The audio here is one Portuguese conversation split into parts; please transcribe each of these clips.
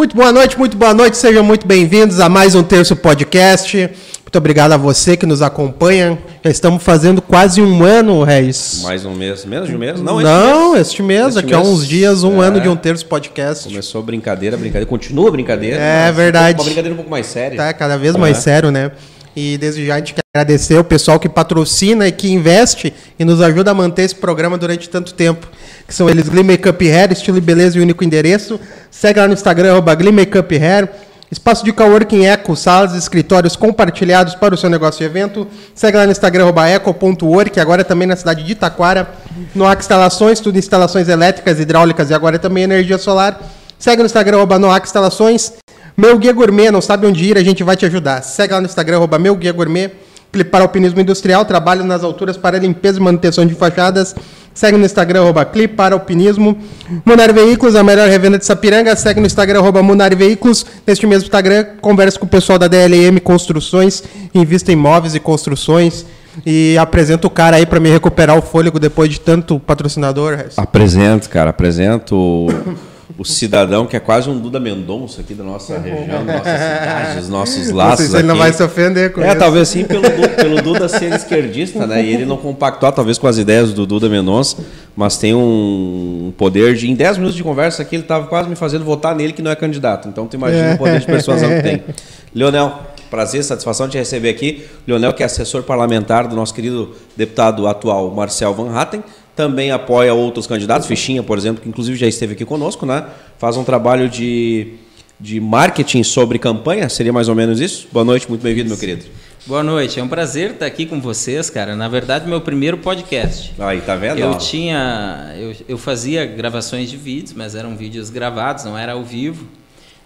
Muito boa noite, muito boa noite, sejam muito bem-vindos a mais um Terço Podcast. Muito obrigado a você que nos acompanha. Já estamos fazendo quase um ano, Reis. Mais um mês, menos de um mês? Não, Não este mês, este daqui a uns dias, um é. ano de um Terço Podcast. Começou brincadeira, brincadeira, continua brincadeira. É verdade. Uma brincadeira um pouco mais séria. Tá, cada vez mais é. sério, né? E desde já a gente quer agradecer o pessoal que patrocina e que investe e nos ajuda a manter esse programa durante tanto tempo. Que são eles Glee Makeup Hair, estilo e beleza e único endereço. Segue lá no Instagram, arroba Glee Makeup Hair. Espaço de coworking Eco, salas e escritórios compartilhados para o seu negócio e evento. Segue lá no Instagram, eco.work, agora também na cidade de Itaquara. Noac Instalações, tudo instalações elétricas, hidráulicas e agora também energia solar. Segue no Instagram, Noac Instalações. Meu Guia Gourmet, não sabe onde ir, a gente vai te ajudar. Segue lá no Instagram, arroba Meu Guia Gourmet. Clipar Alpinismo Industrial, trabalho nas alturas para limpeza e manutenção de fachadas. Segue no Instagram, arroba Clipar Alpinismo. Munar Veículos, a melhor revenda de Sapiranga. Segue no Instagram, arroba Munar Veículos. Neste mesmo Instagram, conversa com o pessoal da DLM Construções, invista em imóveis e construções. E apresenta o cara aí para me recuperar o fôlego depois de tanto patrocinador. Apresento, cara, apresento o cidadão que é quase um Duda Mendonça aqui da nossa região, da nossa cidade, dos nossos laços. Não sei se ele não vai se ofender com é, isso. É, talvez sim pelo, pelo Duda ser esquerdista, né? E ele não compactuar talvez com as ideias do Duda Mendonça, mas tem um poder de. Em 10 minutos de conversa aqui, ele estava quase me fazendo votar nele que não é candidato. Então tu imagina o poder de persuasão que tem. Leonel, prazer, satisfação de te receber aqui. Leonel, que é assessor parlamentar do nosso querido deputado atual Marcel Van Hatten também apoia outros candidatos, Fichinha, por exemplo, que inclusive já esteve aqui conosco, né? Faz um trabalho de, de marketing sobre campanha, seria mais ou menos isso? Boa noite, muito bem-vindo, meu querido. Boa noite, é um prazer estar aqui com vocês, cara. Na verdade, meu primeiro podcast. Aí, tá vendo? Eu tinha, eu, eu fazia gravações de vídeos, mas eram vídeos gravados, não era ao vivo,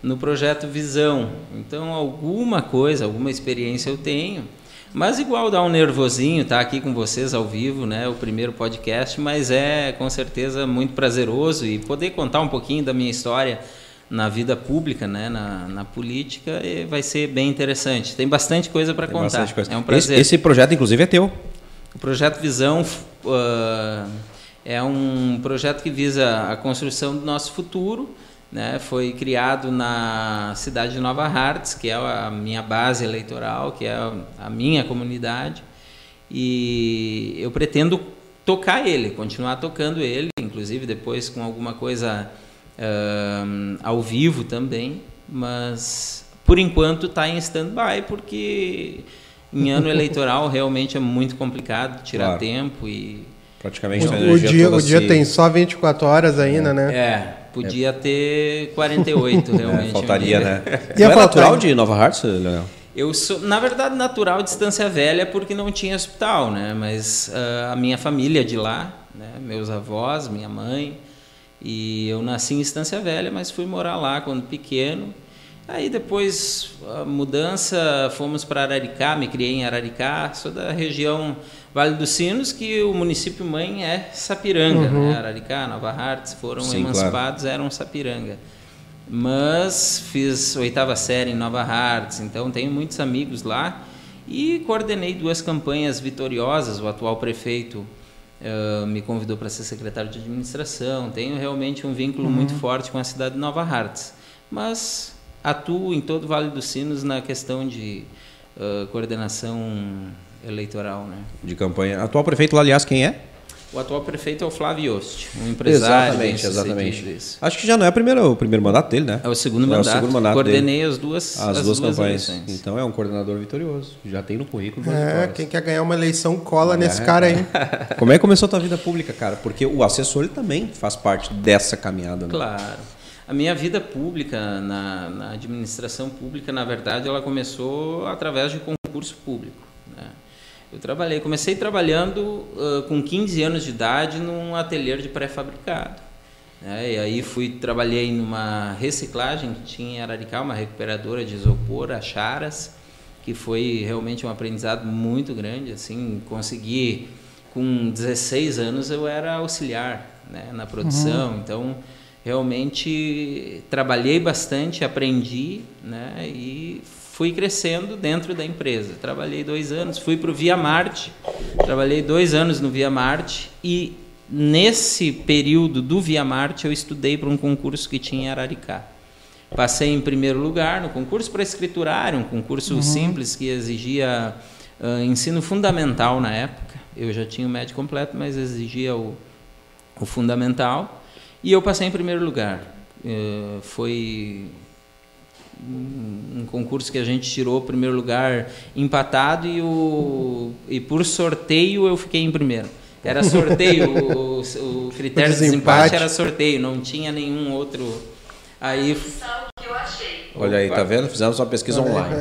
no projeto Visão. Então, alguma coisa, alguma experiência eu tenho. Mas igual dá um nervosinho estar tá aqui com vocês ao vivo, né? O primeiro podcast, mas é com certeza muito prazeroso e poder contar um pouquinho da minha história na vida pública, né? Na, na política, vai ser bem interessante. Tem bastante coisa para contar. Coisa. É um prazer. Esse, esse, projeto, inclusive, é teu? O projeto Visão uh, é um projeto que visa a construção do nosso futuro né, foi criado na cidade de Nova Hartz, que é a minha base eleitoral, que é a minha comunidade, e eu pretendo tocar ele, continuar tocando ele, inclusive depois com alguma coisa uh, ao vivo também, mas por enquanto está em stand-by, porque em ano eleitoral realmente é muito complicado tirar claro. tempo e praticamente o, o dia o dia tem só 24 horas ainda, é. né? É, Podia ter 48, é, realmente. É, faltaria, né? E é natural de Nova Hartz, Leonel? Eu sou, na verdade, natural de Estância Velha porque não tinha hospital, né? Mas uh, a minha família é de lá, né? meus avós, minha mãe, e eu nasci em Estância Velha, mas fui morar lá quando pequeno. Aí depois a mudança, fomos para Araricá, me criei em Araricá, sou da região Vale dos Sinos, que o município mãe é Sapiranga, uhum. né? Araricá, Nova Hartz foram Sim, emancipados, claro. eram Sapiranga. Mas fiz oitava série em Nova Hartz, então tenho muitos amigos lá e coordenei duas campanhas vitoriosas. O atual prefeito uh, me convidou para ser secretário de administração. Tenho realmente um vínculo uhum. muito forte com a cidade de Nova Hartz. Mas atuo em todo o Vale dos Sinos na questão de uh, coordenação eleitoral, né? De campanha. Atual prefeito lá, aliás, quem é? O atual prefeito é o Flávio Yost, um empresário. Exatamente, exatamente. Acho que já não é o primeiro, o primeiro mandato dele, né? É o segundo mandato. É o segundo mandato Coordenei dele. as duas as, as duas, duas, campanhas. Eleições. Então é um coordenador vitorioso. Já tem no currículo. É, quem quer ganhar uma eleição cola é. nesse cara aí. Como é que começou a tua vida pública, cara? Porque o assessor ele também faz parte dessa caminhada. Né? Claro. A minha vida pública na, na administração pública, na verdade, ela começou através de concurso público. Eu trabalhei, comecei trabalhando uh, com 15 anos de idade num ateliê de pré-fabricado. Né? E aí fui trabalhei numa reciclagem que tinha em Araricá, uma recuperadora de isopor, a Charas, que foi realmente um aprendizado muito grande. Assim, consegui com 16 anos eu era auxiliar né, na produção, uhum. então realmente trabalhei bastante, aprendi, né, e fui crescendo dentro da empresa. Trabalhei dois anos, fui para o Via Marte, trabalhei dois anos no Via Marte e nesse período do Via Marte eu estudei para um concurso que tinha em Araricá. Passei em primeiro lugar no concurso para escriturário, um concurso uhum. simples que exigia uh, ensino fundamental na época. Eu já tinha o médio completo, mas exigia o, o fundamental. E eu passei em primeiro lugar. Uh, foi um concurso que a gente tirou o primeiro lugar empatado e, o, e por sorteio eu fiquei em primeiro. Era sorteio, o, o, critério de desempate era sorteio, não tinha nenhum outro. Aí. Olha aí, tá vendo? Fizemos uma pesquisa online.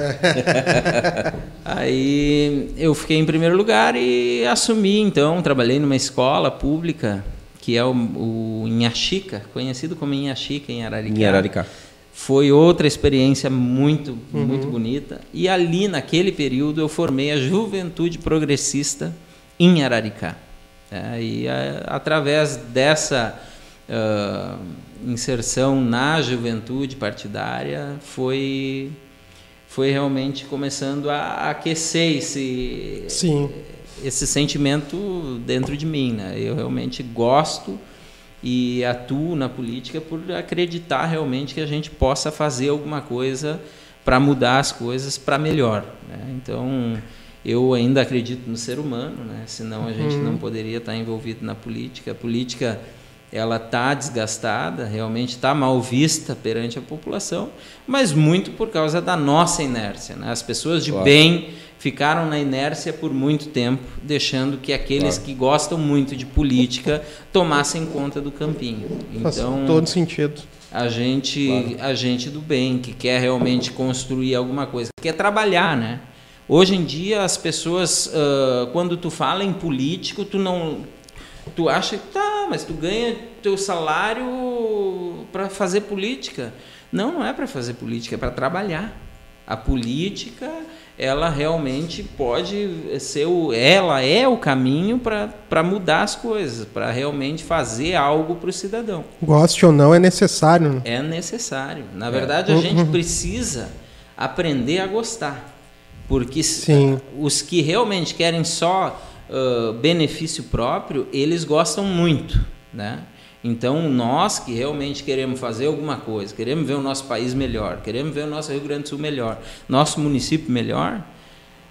aí eu fiquei em primeiro lugar e assumi, então, trabalhei numa escola pública, que é o, o Inhaxica, conhecido como Inhaxica em Araricá. Em Araricá. Foi outra experiência muito, uhum. muito bonita. E ali, naquele período, eu formei a Juventude Progressista em Araricá. É, e a, através dessa uh, inserção na juventude partidária, foi, foi realmente começando a aquecer esse, Sim. Esse sentimento dentro de mim. Né? Eu realmente gosto e atuo na política por acreditar realmente que a gente possa fazer alguma coisa para mudar as coisas para melhor. Né? Então, eu ainda acredito no ser humano, né? senão a gente uhum. não poderia estar envolvido na política. A política ela está desgastada, realmente está mal vista perante a população, mas muito por causa da nossa inércia. Né? As pessoas de claro. bem ficaram na inércia por muito tempo, deixando que aqueles claro. que gostam muito de política tomassem conta do campinho. Faz então, todo sentido. A gente, claro. a gente do bem que quer realmente construir alguma coisa, quer trabalhar, né? Hoje em dia as pessoas, uh, quando tu fala em político, tu não, tu acha que tá, mas tu ganha teu salário para fazer política. Não, não é para fazer política, é para trabalhar. A política ela realmente pode ser o, ela é o caminho para mudar as coisas, para realmente fazer algo para o cidadão. Goste ou não, é necessário. Né? É necessário. Na verdade, é. a gente precisa aprender a gostar. Porque Sim. os que realmente querem só uh, benefício próprio, eles gostam muito. Né? Então, nós que realmente queremos fazer alguma coisa, queremos ver o nosso país melhor, queremos ver o nosso Rio Grande do Sul melhor, nosso município melhor,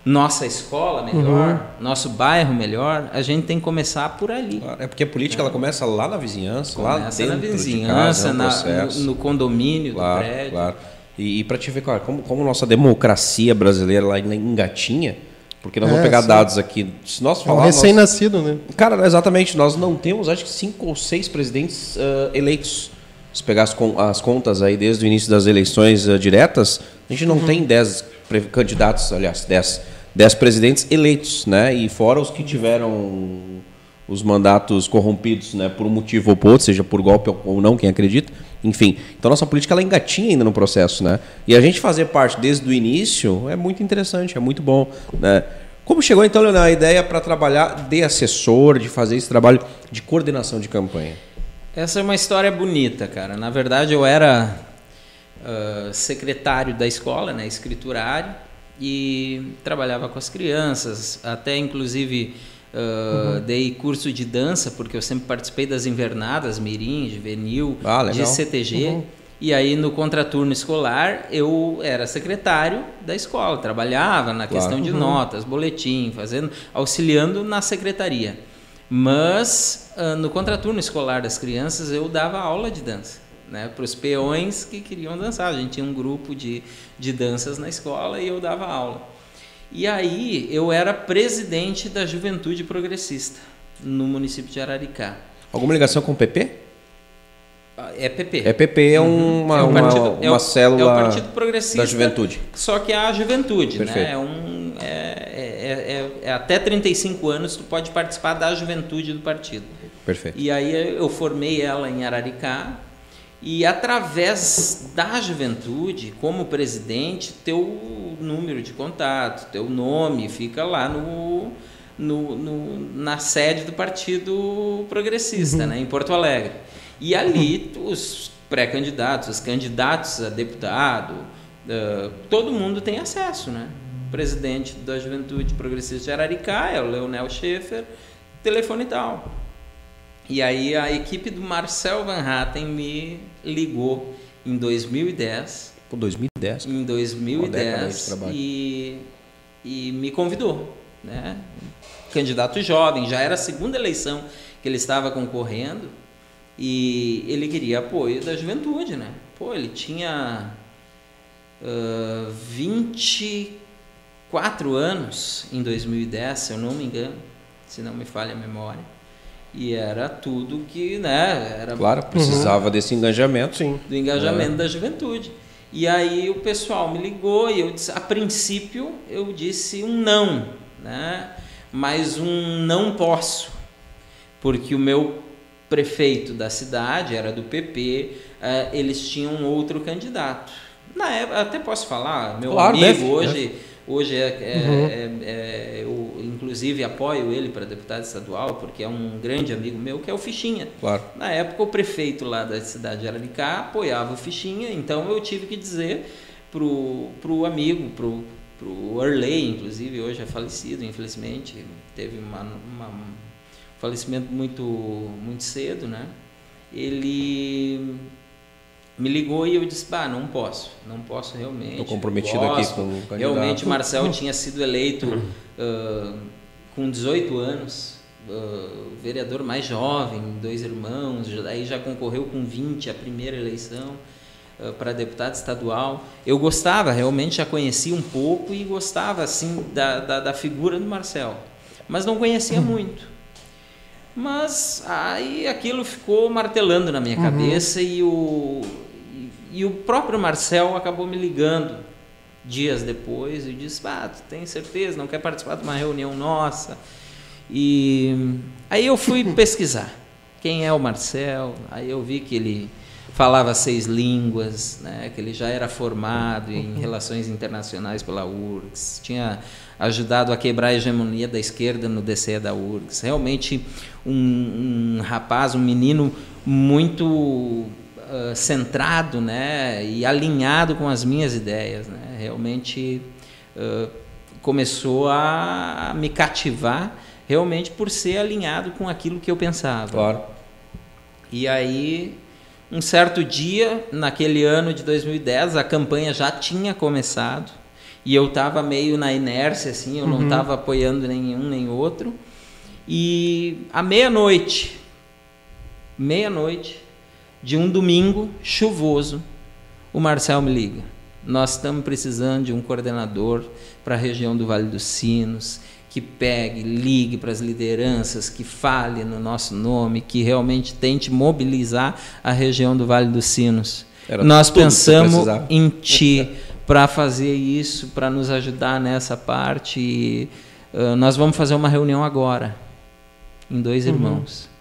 nossa escola melhor, uhum. nosso bairro melhor, a gente tem que começar por ali. É porque a política é. ela começa lá na vizinhança, começa lá na vizinhança, de casa, é na, no, no, condomínio claro, do prédio. Claro. E, e para te ver, claro, como, como nossa democracia brasileira lá engatinha, porque nós é, vamos pegar sim. dados aqui. Se nós falarmos. É um recém-nascido, né? Cara, exatamente. Nós não temos, acho que, cinco ou seis presidentes uh, eleitos. Se pegar as, as, contas aí desde o início das eleições uh, diretas, a gente não uhum. tem dez candidatos, aliás, dez, dez presidentes eleitos, né? E fora os que tiveram os mandatos corrompidos, né? Por um motivo ou por outro, seja por golpe ou não, quem acredita. Enfim, então nossa política ela engatinha ainda no processo, né? E a gente fazer parte desde o início é muito interessante, é muito bom, né? Como chegou então, Leonel, a ideia para trabalhar de assessor, de fazer esse trabalho de coordenação de campanha? Essa é uma história bonita, cara. Na verdade, eu era uh, secretário da escola, né, escriturário, e trabalhava com as crianças, até inclusive Uh, uhum. Dei curso de dança, porque eu sempre participei das invernadas, Mirim, Juvenil, ah, de CTG. Uhum. E aí, no contraturno escolar, eu era secretário da escola, trabalhava na claro. questão de uhum. notas, boletim, fazendo, auxiliando na secretaria. Mas, uh, no contraturno escolar das crianças, eu dava aula de dança. Né, para os peões que queriam dançar. A gente tinha um grupo de, de danças na escola e eu dava aula. E aí eu era presidente da Juventude Progressista no município de Araricá. Alguma ligação com o PP? É PP. É PP, é uhum. uma, é um partido, uma, uma é o, célula é o Partido Progressista, da Juventude. Só que é a Juventude, né? Perfeito. né? É, um, é, é, é, é, até 35 anos tu pode participar da Juventude do partido. Perfeito. E aí eu formei ela em Araricá, e através da juventude, como presidente, teu número de contato, teu nome fica lá no, no, no na sede do Partido Progressista, uhum. né, em Porto Alegre. E ali os pré-candidatos, os candidatos a deputado, uh, todo mundo tem acesso, né? O presidente da Juventude Progressista de Araricá é o Leonel Schaefer, telefone e tal. E aí a equipe do Marcel Van Hatten me ligou em 2010. Pô, 2010. Em década aí 2010 de trabalho. e, e me convidou, né? Candidato jovem, já era a segunda eleição que ele estava concorrendo e ele queria apoio da juventude, né? Pô, ele tinha ah, 24 anos em 2010, se eu não me engano, se não me falha a memória. E era tudo que, né, era Claro, precisava desse engajamento. Sim. do engajamento da juventude. E aí o pessoal me ligou e eu disse, a princípio eu disse um não, né? Mas um não posso, porque o meu prefeito da cidade era do PP, eh, eles tinham outro candidato. Na época, até posso falar, meu Claro, amigo deve, hoje, hoje é, é- é- é- eu inclusive apoio ele para deputado estadual, porque é um grande amigo meu, que é o Fichinha. Claro. Na época, o prefeito lá da cidade de Araricá apoiava o Fichinha, então eu tive que dizer pro, pro amigo, pro, pro Arley, inclusive, hoje é falecido, infelizmente, teve uma, uma- um falecimento muito, muito cedo, né? Ele me ligou e eu disse, bah, não posso, não posso realmente. Tô comprometido aqui gosto. com o candidato. Realmente, o Marcel tinha sido eleito ah, com 18 anos, ah, o vereador mais jovem, dois irmãos, já- aí já concorreu com 20 a primeira eleição para deputado estadual. Eu gostava, realmente já conhecia um pouco e gostava assim da, da, da figura do Marcel, mas não conhecia muito. Mas aí aquilo ficou martelando na minha cabeça e o, e, o próprio Marcel acabou me ligando dias depois e disse: Ah, tu tem certeza? Não quer participar de uma reunião nossa? E aí eu fui pesquisar quem é o Marcel. Aí eu vi que ele falava seis línguas, né? que ele já era formado em relações internacionais pela URGS, tinha ajudado a quebrar a hegemonia da esquerda no DCE da URGS. Realmente um, um rapaz, um menino muito ah, centrado né? e alinhado com as minhas ideias. Né? Realmente ah, começou a me cativar realmente por ser alinhado com aquilo que eu pensava. Claro. E aí, um certo dia, naquele ano de 2010, a campanha já tinha começado e eu estava meio na inércia, assim, eu não estava apoiando nenhum nem outro. E à meia-noite, meia-noite de um domingo chuvoso, o Marcel me liga. Nós estamos precisando de um coordenador para a região do Vale dos Sinos, que pegue, ligue para as lideranças, que fale no nosso nome, que realmente tente mobilizar a região do Vale dos Sinos. Era Nós pensamos em ti para fazer isso, para nos ajudar nessa parte. E, ah, nós vamos fazer uma reunião agora, em dois irmãos.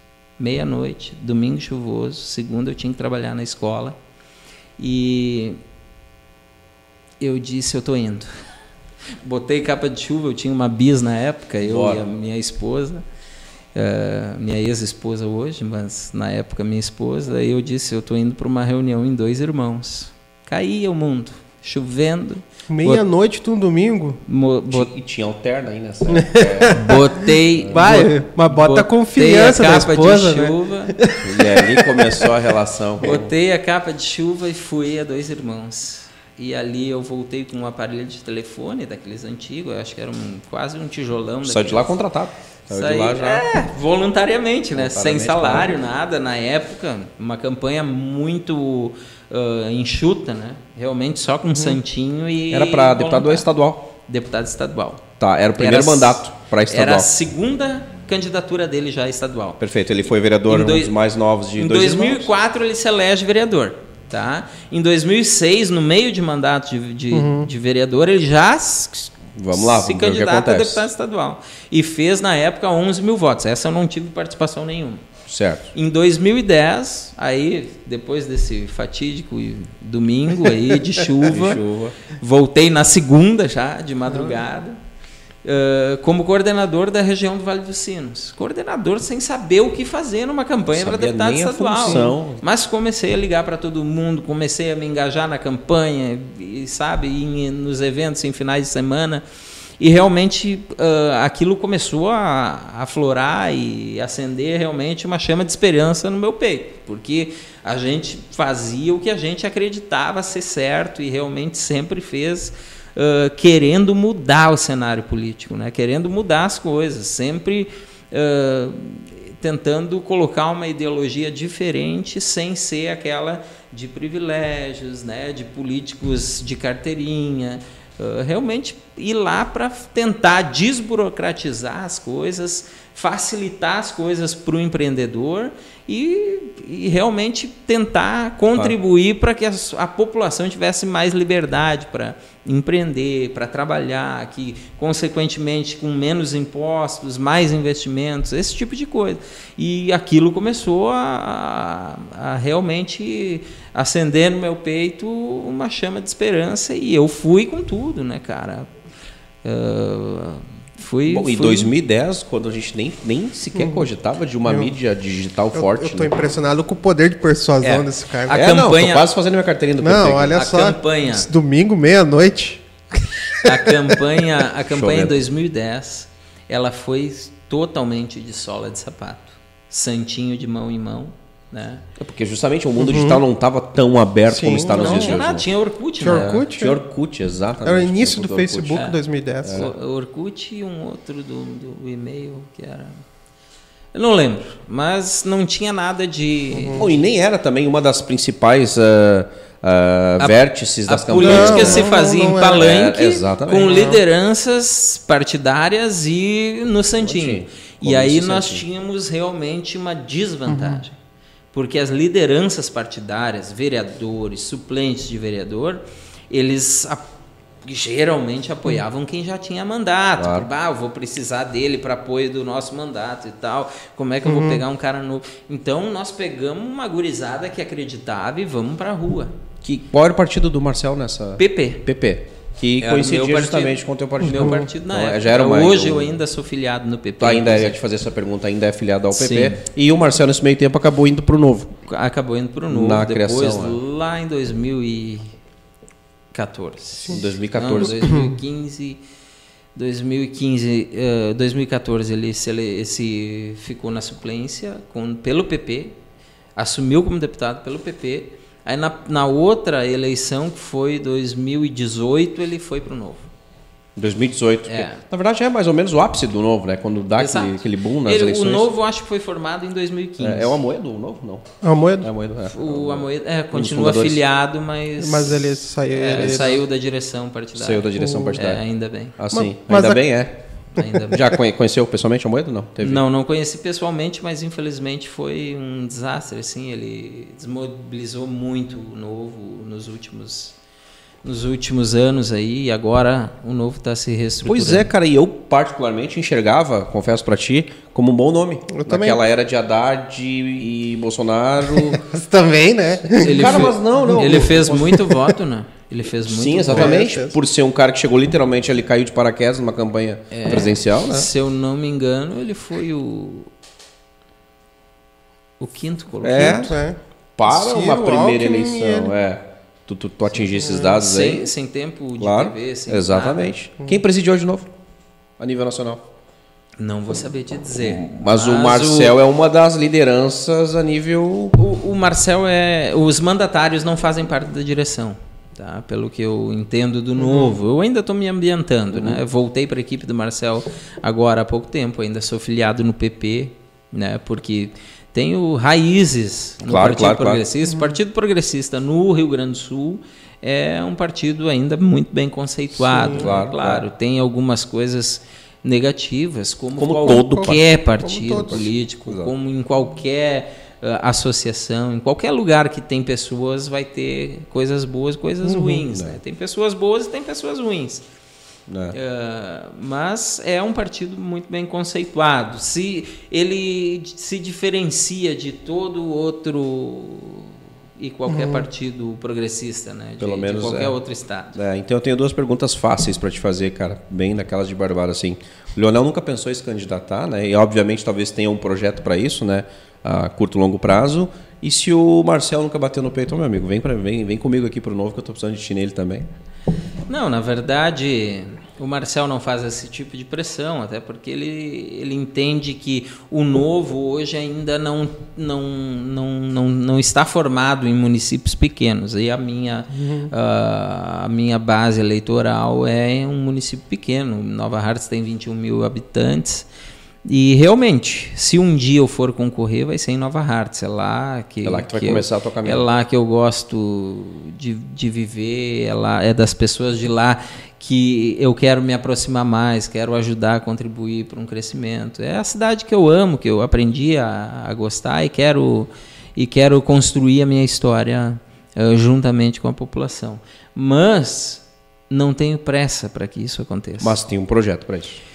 Meia-noite, domingo chuvoso, segunda eu tinha que trabalhar na escola. E eu disse, eu tô indo. Botei capa de chuva, eu tinha uma bis na época, eu Bora. e a minha esposa, eh, minha ex-esposa hoje, mas na época minha esposa, aí eu disse, eu tô indo para uma reunião em dois irmãos. Caía o mundo, chovendo, Meia-noite de um domingo. mo- E tinha alterna aí nessa época. botei, Vai, bo- mas bota a confiança a da capa esposa, de né? chuva, e ali começou a relação. com- Botei a capa de chuva e fui a dois irmãos. E ali eu voltei com um aparelho de telefone daqueles antigos, eu acho que era um, quase um tijolão. Saiu de lá contratado. Saiu de Saí- lá já. é, voluntariamente, né? Sem Voluntariamente, salário, nada. Na época, uma campanha muito ah, enxuta, né? Realmente só com um santinho e. Uhum. Era para deputado voluntário. estadual. Deputado estadual. Tá, era o primeiro Era- mandato para Era estadual. a segunda candidatura dele já estadual. Perfeito, ele foi vereador, Em um dois- dos mais novos de Em dois 2004 ele se elege vereador. Tá? Em 2006, no meio de mandato de, de, de vereador, ele já Vamos lá, se vamos candidata a deputado estadual. E fez, na época, 11 mil votos. Essa eu não tive participação nenhuma. Certo. Em 2010, aí, depois desse fatídico domingo aí de chuva, De chuva. voltei na segunda já, de madrugada, eh, como coordenador da região do Vale dos Sinos. Coordenador sem saber o que fazer numa campanha para deputado estadual. função. Mas comecei a ligar para todo mundo, comecei a me engajar na campanha, e, sabe, nos eventos em finais de semana. E realmente uh, aquilo começou a aflorar e acender realmente uma chama de esperança no meu peito, porque a gente fazia o que a gente acreditava ser certo e realmente sempre fez uh, querendo mudar o cenário político, né? querendo mudar as coisas, sempre uh, tentando colocar uma ideologia diferente sem ser aquela de privilégios, né? de políticos de carteirinha. Uh, realmente ir lá para tentar desburocratizar as coisas, facilitar as coisas para o empreendedor e, e, realmente tentar contribuir para que a, a, população tivesse mais liberdade para empreender, para trabalhar, que consequentemente com menos impostos, mais investimentos, esse tipo de coisa. E aquilo começou a, a realmente acender no meu peito uma chama de esperança e eu fui com tudo, né, cara? Uh, fui, Bom, fui... em 2010, quando a gente nem, nem sequer hum. cogitava de uma eu, mídia digital eu, forte. Eu estou né? impressionado com o poder de persuasão é. desse cara. A é, campanha... não, quase fazendo minha carteirinha do Não, olha a só. Campanha... Domingo, meia-noite. A campanha, a campanha em 2010, ela foi totalmente de sola de sapato. Santinho de mão em mão né? É porque justamente o mundo uhum. digital não estava tão aberto Sim, como está nos dias de hoje. Né? Tinha Orkut, tinha né? Orkut, tinha Orkut, exatamente. Era o início do, do Facebook em é. 2010. É. Orkut e um outro do, do e-mail que era eu não lembro, mas não tinha nada de. Uhum. Oh, e nem era também uma das principais uh, uh, vértices das campanhas. A política se fazia em palanque é, com lideranças partidárias e no Santinho. E aí nós tínhamos realmente uma desvantagem. Uhum porque as lideranças partidárias, vereadores, suplentes de vereador, eles geralmente apoiavam quem já tinha mandato. Claro. Ah, eu vou precisar dele para apoio do nosso mandato e tal. Como é que eu vou uhum. pegar um cara novo? Então nós pegamos uma gurizada que acreditava e vamos para a rua. Que, qual era o partido do Marcel nessa? PP. PP que é coincidia justamente com o teu partido. Meu partido na então, época. Já era Hoje eu ainda sou filiado no PP. Tu ainda ia te fazer essa pergunta, ainda é filiado ao PP. Sim. E o Marcelo, nesse meio tempo, acabou indo para o Novo. Acabou indo para o Novo. Na depois, criação, é. lá em 2014. Sim, 2014. Não, 2015... 2015, uh, 2014 ele se, ele se ficou na suplência com, pelo PP, assumiu como deputado pelo PP Aí na, na outra eleição, que foi 2018, ele foi para o Novo. 2018. É. na verdade é mais ou menos o ápice do Novo, né? Quando dá aquele, aquele boom nas ele, eleições. O Novo acho que foi formado em 2015. É, é o Amoedo, o Novo? Não. É o Amoedo? É o Amoedo, é. O Amoedo, é, continua afiliado, mas... Mas ele saiu... É, ele saiu da direção partidária. Saiu da direção partidária. É, ainda bem. Ah, sim. Mas, ainda a... bem, é. Ainda Já conheceu pessoalmente o Moedo? Não, Teve... não, não conheci pessoalmente, mas infelizmente foi um desastre. Assim, ele desmobilizou muito o novo nos últimos nos últimos anos aí e agora o novo está se reestruturando. Pois é, cara, e eu particularmente enxergava, confesso para ti, como um bom nome. Eu também. Naquela era de Haddad e Bolsonaro. também, né? Ele cara, mas não, não. Ele fez muito voto, né? Ele fez muito Sim, exatamente. Por ser um cara que chegou literalmente, ele caiu de paraquedas numa campanha é, presidencial, né? Se eu não me engano, ele foi o. O quinto colocado. É, é. Para Ciro, uma primeira eleição, é. Tu, tu, tu atingir esses dados sem, aí. Sem tempo de claro, TV, sem Exatamente. Nada. Quem presidiu de novo? A nível nacional? Não vou saber te dizer. Mas, mas o Marcel o... é uma das lideranças a nível. O, o Marcel é. Os mandatários não fazem parte da direção tá? pelo que eu entendo do novo. Eu ainda estou me ambientando, né? Eu voltei para a equipe do Marcel agora há pouco tempo, ainda sou filiado no PP, né? porque tenho raízes no claro, Partido claro, Progressista. Claro. O Partido Progressista no Rio Grande do Sul é um partido ainda muito bem conceituado. Sim, claro, claro, tem algumas coisas negativas, como, como qualquer todo, partido como político, Exato. como em qualquer associação, em qualquer lugar que tem pessoas, vai ter coisas boas, coisas uhum, ruins. Né? Tem pessoas boas e tem pessoas ruins. Uh, mas é um partido muito bem conceituado. Se ele se diferencia de todo outro e qualquer uhum. partido progressista, né? De, Pelo menos de qualquer é. outro estado. É, então eu tenho duas perguntas fáceis para te fazer, cara, bem daquelas de barbado assim. O Leonel nunca pensou em se candidatar, né? E obviamente talvez tenha um projeto para isso, né? A curto e longo prazo. E se o Marcel nunca bateu no peito, meu amigo, vem, pra, vem, vem comigo aqui para o novo que eu estou precisando de ti nele também. Não, na verdade, O Marcel não faz esse tipo de pressão, até porque ele, ele entende que o novo hoje ainda não, não, não, não, não está formado em municípios pequenos. E a minha, uhum. uh, a minha base eleitoral é um município pequeno. Nova Hartz tem 21 mil habitantes. E realmente, se um dia eu for concorrer, vai ser em Nova Hartz. É lá que, é lá que tu vai eu, começar a tua caminhada. É lá que eu gosto de, de viver, é, lá, é das pessoas de lá que eu quero me aproximar mais, quero ajudar a contribuir para um crescimento. É a cidade que eu amo, que eu aprendi a, a gostar e quero, e quero construir a minha história uh, juntamente com a população. Mas não tenho pressa para que isso aconteça. Mas tem um projeto para isso.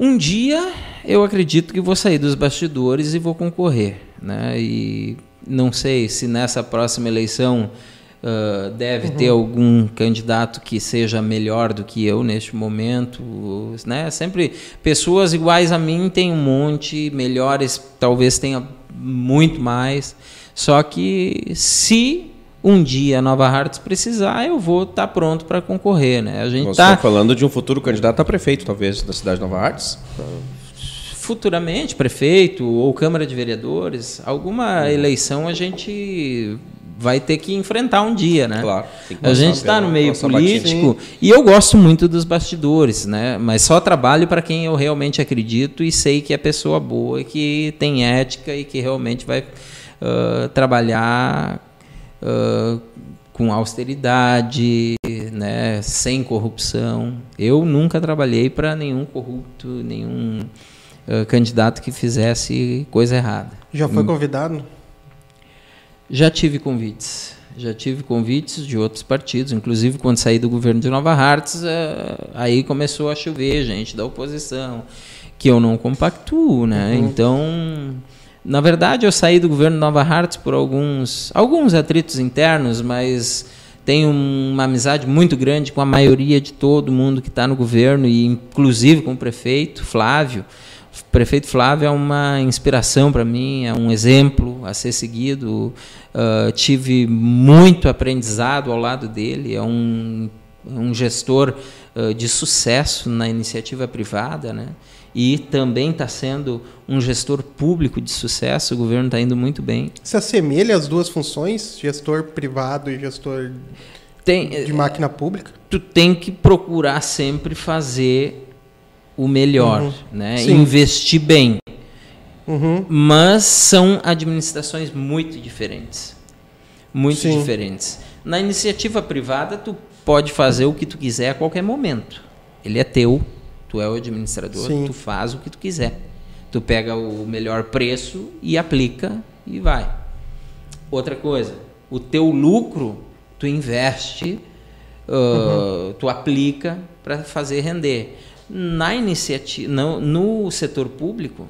Um dia eu acredito que vou sair dos bastidores e vou concorrer. Né? E não sei se nessa próxima eleição Uh, deve uhum. ter algum candidato que seja melhor do que eu neste momento, né? Sempre pessoas iguais a mim tem um monte, melhores talvez tenha muito mais. Só que se um dia a Nova Hartz precisar, eu vou estar tá pronto para concorrer, né? A gente Você está tá falando de um futuro candidato a prefeito, talvez, da cidade de Nova Hartz? Futuramente, prefeito ou Câmara de Vereadores, alguma uhum. eleição a gente vai ter que enfrentar um dia, né? Claro. A gente está no meio político e eu gosto muito dos bastidores, né? Mas só trabalho para quem eu realmente acredito e sei que é pessoa boa, que tem ética e que realmente vai uh, trabalhar uh, com austeridade, né? Sem corrupção. Eu nunca trabalhei para nenhum corrupto, nenhum uh, candidato que fizesse coisa errada. Já foi convidado? Já tive convites. Já tive convites de outros partidos, inclusive quando saí do governo de Nova Hartz, eh, aí começou a chover gente da oposição, que eu não compactuo, né? Uhum. Então, na verdade, eu saí do governo Nova Hartz por alguns, alguns atritos internos, mas tenho uma amizade muito grande com a maioria de todo mundo que está no governo, e inclusive com o prefeito Flávio. O prefeito Flávio é uma inspiração para mim, é um exemplo a ser seguido. Uh, tive muito aprendizado ao lado dele, é um, um gestor uh, de sucesso na iniciativa privada, né? E também está sendo um gestor público de sucesso, o governo está indo muito bem. Se assemelha as duas funções, gestor privado e gestor tem, de máquina pública? Tu tem que procurar sempre fazer o melhor, uhum. né? investir bem. Uhum. Mas são administrações muito diferentes. Muito Sim. diferentes. Na iniciativa privada, tu pode fazer o que tu quiser a qualquer momento. Ele é teu, tu é o administrador, Sim. tu faz o que tu quiser. Tu pega o melhor preço e aplica e vai. Outra coisa, o teu lucro tu investe, uh, uhum. tu aplica para fazer render na iniciativa, no, no setor público,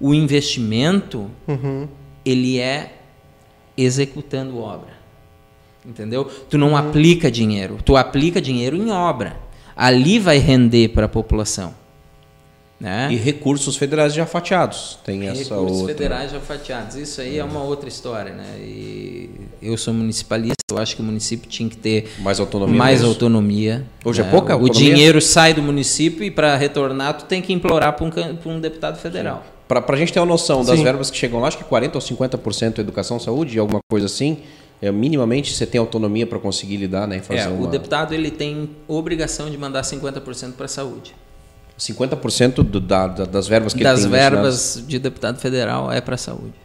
o investimento uhum. ele é executando obra. Entendeu? Tu não uhum. aplica dinheiro, tu aplica dinheiro em obra. Ali vai render para a população. Né? E recursos federais já fatiados. Tem essa recursos outra. federais já fatiados. Isso aí é uma outra história. Né? E eu sou municipalista, eu acho que o município tinha que ter mais autonomia. Mais mesmo. autonomia Hoje é né? pouca autonomia? O dinheiro sai do município e para retornar tu tem que implorar para um, um, deputado federal. Para a gente ter uma noção das Sim. verbas que chegam lá, acho que 40% ou 50% educação, saúde, alguma coisa assim. É, minimamente você tem autonomia para conseguir lidar, né? Fazer é, uma... O deputado ele tem obrigação de mandar 50% para a saúde. 50% do, da, das verbas que das ele tem verbas de deputado federal é para a saúde.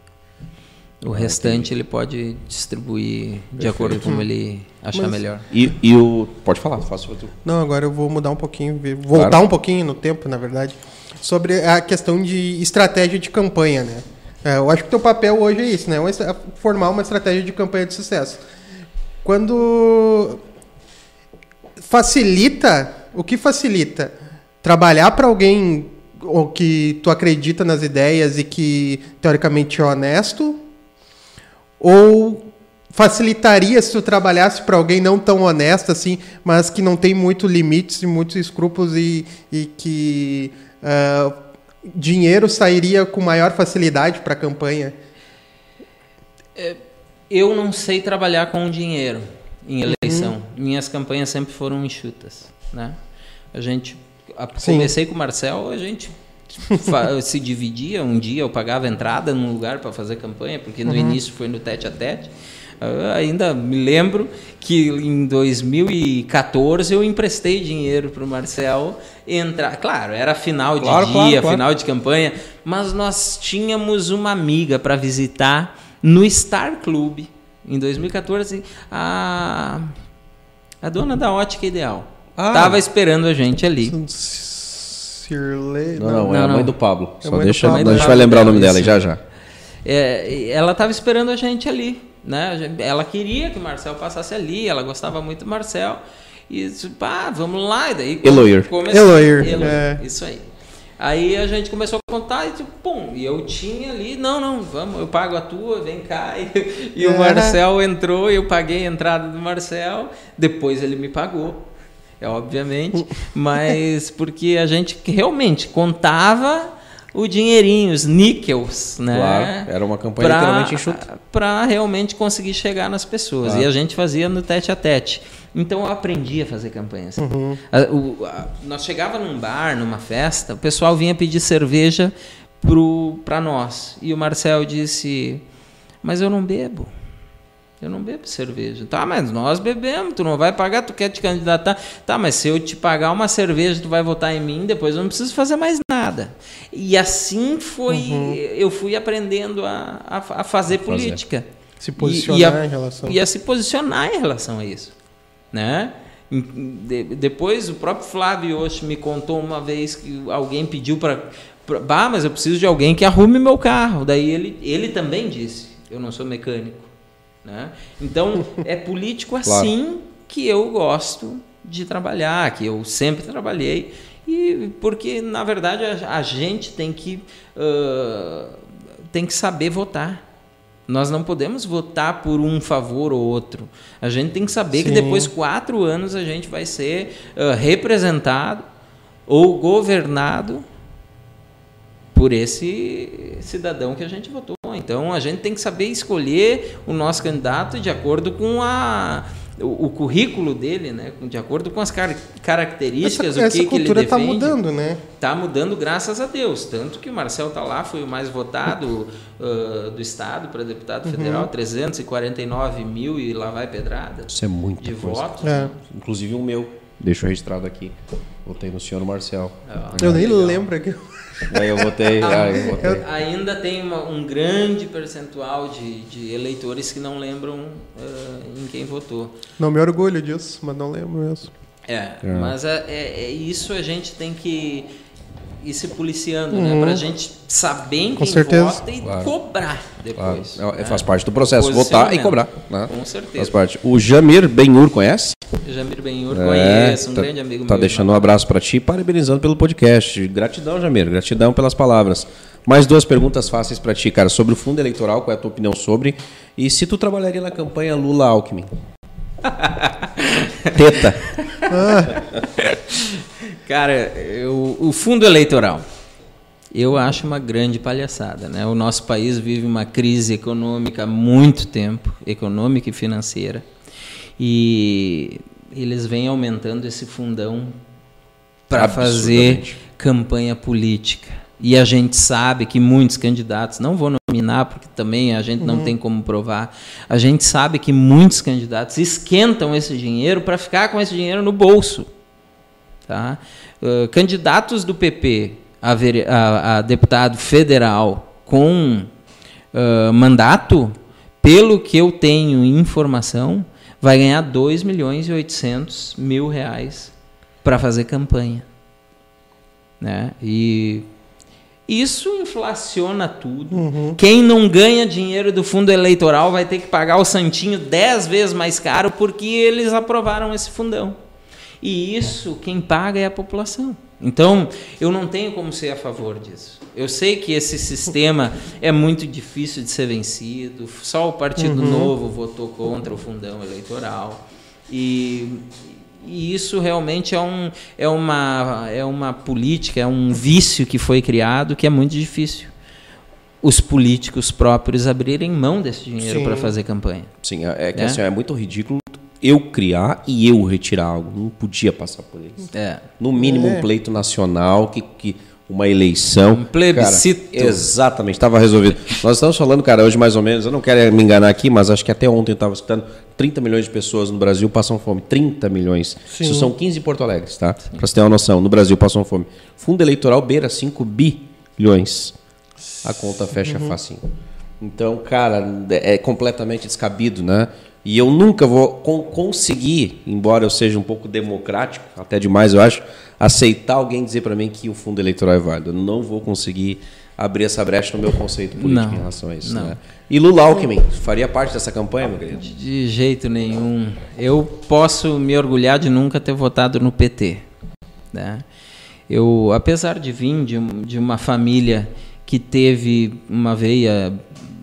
O ah, restante entendi. ele pode distribuir Perfeito. de acordo com ele achar Mas, melhor. E, e, o pode falar, faça tu. Não, agora eu vou mudar um pouquinho, voltar claro. um pouquinho no tempo, na verdade, sobre a questão de estratégia de campanha, né? É, eu acho que o teu papel hoje é isso, né? Formar uma estratégia de campanha de sucesso. Quando facilita, o que facilita? trabalhar para alguém ou que tu acredita nas ideias e que teoricamente é honesto ou facilitaria se tu trabalhasse para alguém não tão honesto assim, mas que não tem muito limites e muitos escrúpulos e, e que uh, dinheiro sairia com maior facilidade para a campanha? É, eu não sei trabalhar com dinheiro em eleição. Uhum. Minhas campanhas sempre foram enxutas. né? A gente a, comecei com o Marcel, a gente se dividia. Um dia eu pagava entrada num lugar para fazer campanha, porque no início foi no tete a tete. Eu ainda me lembro que em 2014 eu emprestei dinheiro para o Marcel entrar. Claro, era final de Claro, dia, claro, claro. final de campanha, mas nós tínhamos uma amiga para visitar no Star Club em 2014. A, a dona da ótica ideal Ah. estava esperando a gente ali. Sirley. Não, não, é Não, a mãe não. do Pablo. É a Só mãe do deixa, Pablo. a gente Mãe vai lembrar o nome dela já já. É, ela estava esperando a gente ali, né? Ela queria que o Marcel passasse ali, ela gostava muito do Marcel. E pá, vamos lá. E daí Eloir. começou- Eloir, Eloir, é. Isso aí. Aí a gente começou a contar e tipo, pum, e eu tinha ali, não, não, vamos, eu pago a tua, vem cá. E, e É. o Marcel entrou, eu paguei a entrada do Marcel, depois ele me pagou. É obviamente, mas porque a gente realmente contava o dinheirinho, os níquels, né? Claro, era uma campanha literalmente enxuta. Para realmente conseguir chegar nas pessoas. Claro. E a gente fazia no tete a tete. Então eu aprendi a fazer campanha. assim. A- o- a- nós chegava num bar, numa festa, o pessoal vinha pedir cerveja para nós. E o Marcel disse: Mas eu não bebo. Eu não bebo cerveja. Tá, mas nós bebemos, tu não vai pagar, tu quer te candidatar. Tá, mas se eu te pagar uma cerveja, tu vai votar em mim, depois eu não preciso fazer mais nada. E assim foi, eu fui aprendendo a, a, a fazer política. Se E- posicionar e a- em relação. E a se posicionar em relação a isso. Né? De- depois o próprio Flávio hoje me contou uma vez que alguém pediu para. Bah, mas eu preciso de alguém que arrume meu carro. Daí ele, ele também disse: Eu não sou mecânico. Né? Então, é político assim que eu gosto de trabalhar, que eu sempre trabalhei. E porque, na verdade, a, a gente tem que, ah, tem que saber votar. Nós não podemos votar por um favor ou outro. A gente tem que saber que Sim. depois de quatro anos a gente vai ser ah, representado ou governado por esse cidadão que a gente votou. Então a gente tem que saber escolher o nosso candidato de acordo com a, o, o currículo dele, né? de acordo com as car- características, essa o essa que, que ele cultura defende. está mudando, né? Está mudando, graças a Deus. Tanto que o Marcel tá lá, foi o mais votado ah, do Estado para deputado Uhum. federal, 349 mil e lá vai pedrada Isso é muito de votos. É. Inclusive o meu. Deixo registrado aqui. Votei no senhor Marcel. Ah, Eu nem legal. lembro aqui. Daí eu votei. ah, eu votei. Ainda tem uma- um grande percentual de, de eleitores que não lembram ah, em quem votou. Não me orgulho disso, mas não lembro mesmo. É, mas é, é- é isso a gente tem que ir se policiando, né? Pra gente saber em Uhum. Com quem certeza. vota e Claro. cobrar Claro. depois. É, né? Faz parte do processo. Votar e cobrar. Né? Com certeza. Faz parte. O Jamir Benhur conhece? Jamir Benhur É, conheço, um tá, grande amigo Tá meu. deixando um abraço para ti, parabenizando pelo podcast. Gratidão, Jamir. Gratidão pelas palavras. Mais duas perguntas fáceis para ti, cara, sobre o fundo eleitoral, qual é a tua opinião sobre? E se tu trabalharia na campanha Lula Alckmin? Teta. Cara, eu- o fundo eleitoral, eu acho uma grande palhaçada. Né? O nosso país vive uma crise econômica há muito tempo, econômica e financeira. E eles vêm aumentando esse fundão para fazer campanha política. E a gente sabe que muitos candidatos, não vou nominar porque também a gente não tem como provar, a gente sabe que muitos candidatos esquentam esse dinheiro para ficar com esse dinheiro no bolso. Tá? Uh, candidatos do PP a, a- a deputado federal com uh, mandato, pelo que eu tenho informação, vai ganhar 2 milhões e 800 mil reais para fazer campanha. Né? E isso inflaciona tudo. Quem não ganha dinheiro do fundo eleitoral vai ter que pagar o santinho 10 vezes mais caro porque eles aprovaram esse fundão. E isso quem paga é a população. Então, eu não tenho como ser a favor disso. Eu sei que esse sistema é muito difícil de ser vencido. Só o Partido Novo votou contra o fundão eleitoral. E, e isso realmente é, um, é, uma, é uma política, é um vício que foi criado que é muito difícil. Os políticos próprios abrirem mão desse dinheiro para fazer campanha. Sim, é é que É? assim, é muito ridículo eu criar e eu retirar algo. Não podia passar por eles. É. No mínimo É. um pleito nacional, que, que uma eleição. Um plebiscito. Cara, exatamente, estava resolvido. Nós estamos falando, cara, hoje mais ou menos, eu não quero me enganar aqui, mas acho que até ontem eu estava escutando, 30 milhões de pessoas no Brasil passam fome. 30 milhões. Sim. Isso são 15 em Porto Alegre, tá? Para você ter uma noção, no Brasil passam fome. Fundo eleitoral beira 5 bilhões. A conta fecha Uhum. facinho. Então, cara, é completamente descabido, né? E eu nunca vou con- conseguir, embora eu seja um pouco democrático, até demais eu acho, aceitar alguém dizer para mim que o fundo eleitoral é válido. Eu não vou conseguir abrir essa brecha no meu conceito político Não, em relação a isso. não. Né? E Lula Alckmin, faria parte dessa campanha, meu querido? De jeito nenhum. Eu posso me orgulhar de nunca ter votado no PT. Né? Eu, apesar de vir de, de uma família que teve uma veia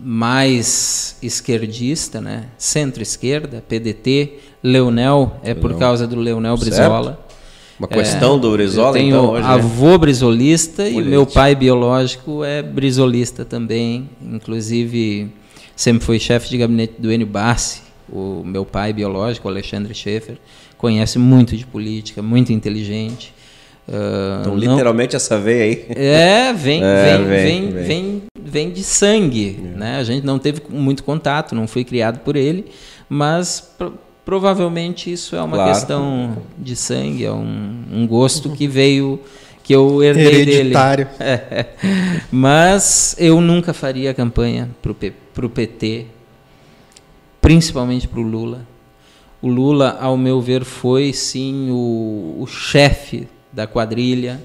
mais esquerdista, né? centro-esquerda, PDT, Leonel, é por Leonel. causa do Leonel Certo. Brizola. Uma questão do Brizola, eu tenho então, hoje, né? avô brizolista e meu pai biológico é brizolista também. Inclusive, sempre foi chefe de gabinete do Enio Bassi. O meu pai biológico, Alexandre Schaefer, conhece muito de política, muito inteligente. Ah, Então, não- literalmente, essa veia aí. é, vem, É, vem, vem, vem, vem. Vem, de sangue. Né? A gente não teve muito contato, não fui criado por ele, mas pro- provavelmente isso é uma Claro. questão de sangue, é um, um gosto que veio, que eu herdei dele. Hereditário. É. Mas eu nunca faria campanha para o PT, principalmente para o Lula. O Lula, ao meu ver, foi sim o, o chefe da quadrilha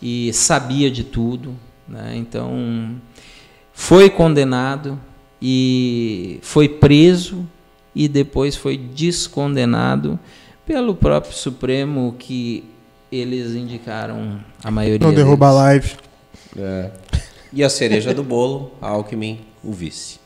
e sabia de tudo. Né? Então, foi condenado e foi preso e depois foi descondenado pelo próprio Supremo que eles indicaram a maioria Não derruba a deles. live. É. E a cereja do bolo, Alckmin, o vice.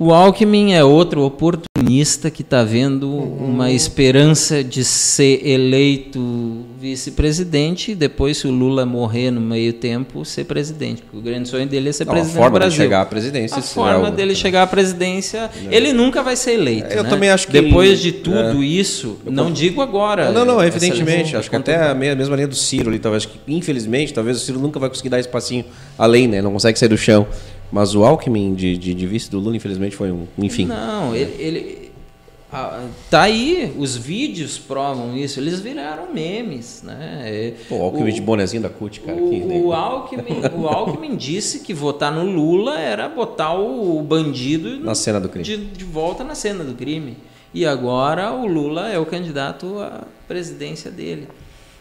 O Alckmin é outro oportunista que está vendo uma esperança de ser eleito vice-presidente e depois, se o Lula morrer no meio tempo, ser presidente. Porque o grande sonho dele é ser Não, a presidente do forma de Brasil. chegar à presidência. A forma é o- dele chegar à presidência, ele nunca vai ser eleito. Eu né? também acho que- Depois de é. tudo isso, não digo agora. Não, não, evidentemente. Acho que até a me- a mesma linha do Ciro ali, talvez. que, Infelizmente, talvez o Ciro nunca vai conseguir dar esse passinho além, né? Não consegue sair do chão. Mas o Alckmin de, de, de vice do Lula, infelizmente, foi um. Enfim. Não, ele, ele ah, tá aí, os vídeos provam isso, eles viraram memes, né? É, Pô, o Alckmin o- de bonezinho da CUT, cara. que O, legal. o, Alckmin, o Alckmin disse que votar no Lula era botar o bandido Na cena do crime. de, de volta na cena do crime. E agora o Lula é o candidato à presidência dele.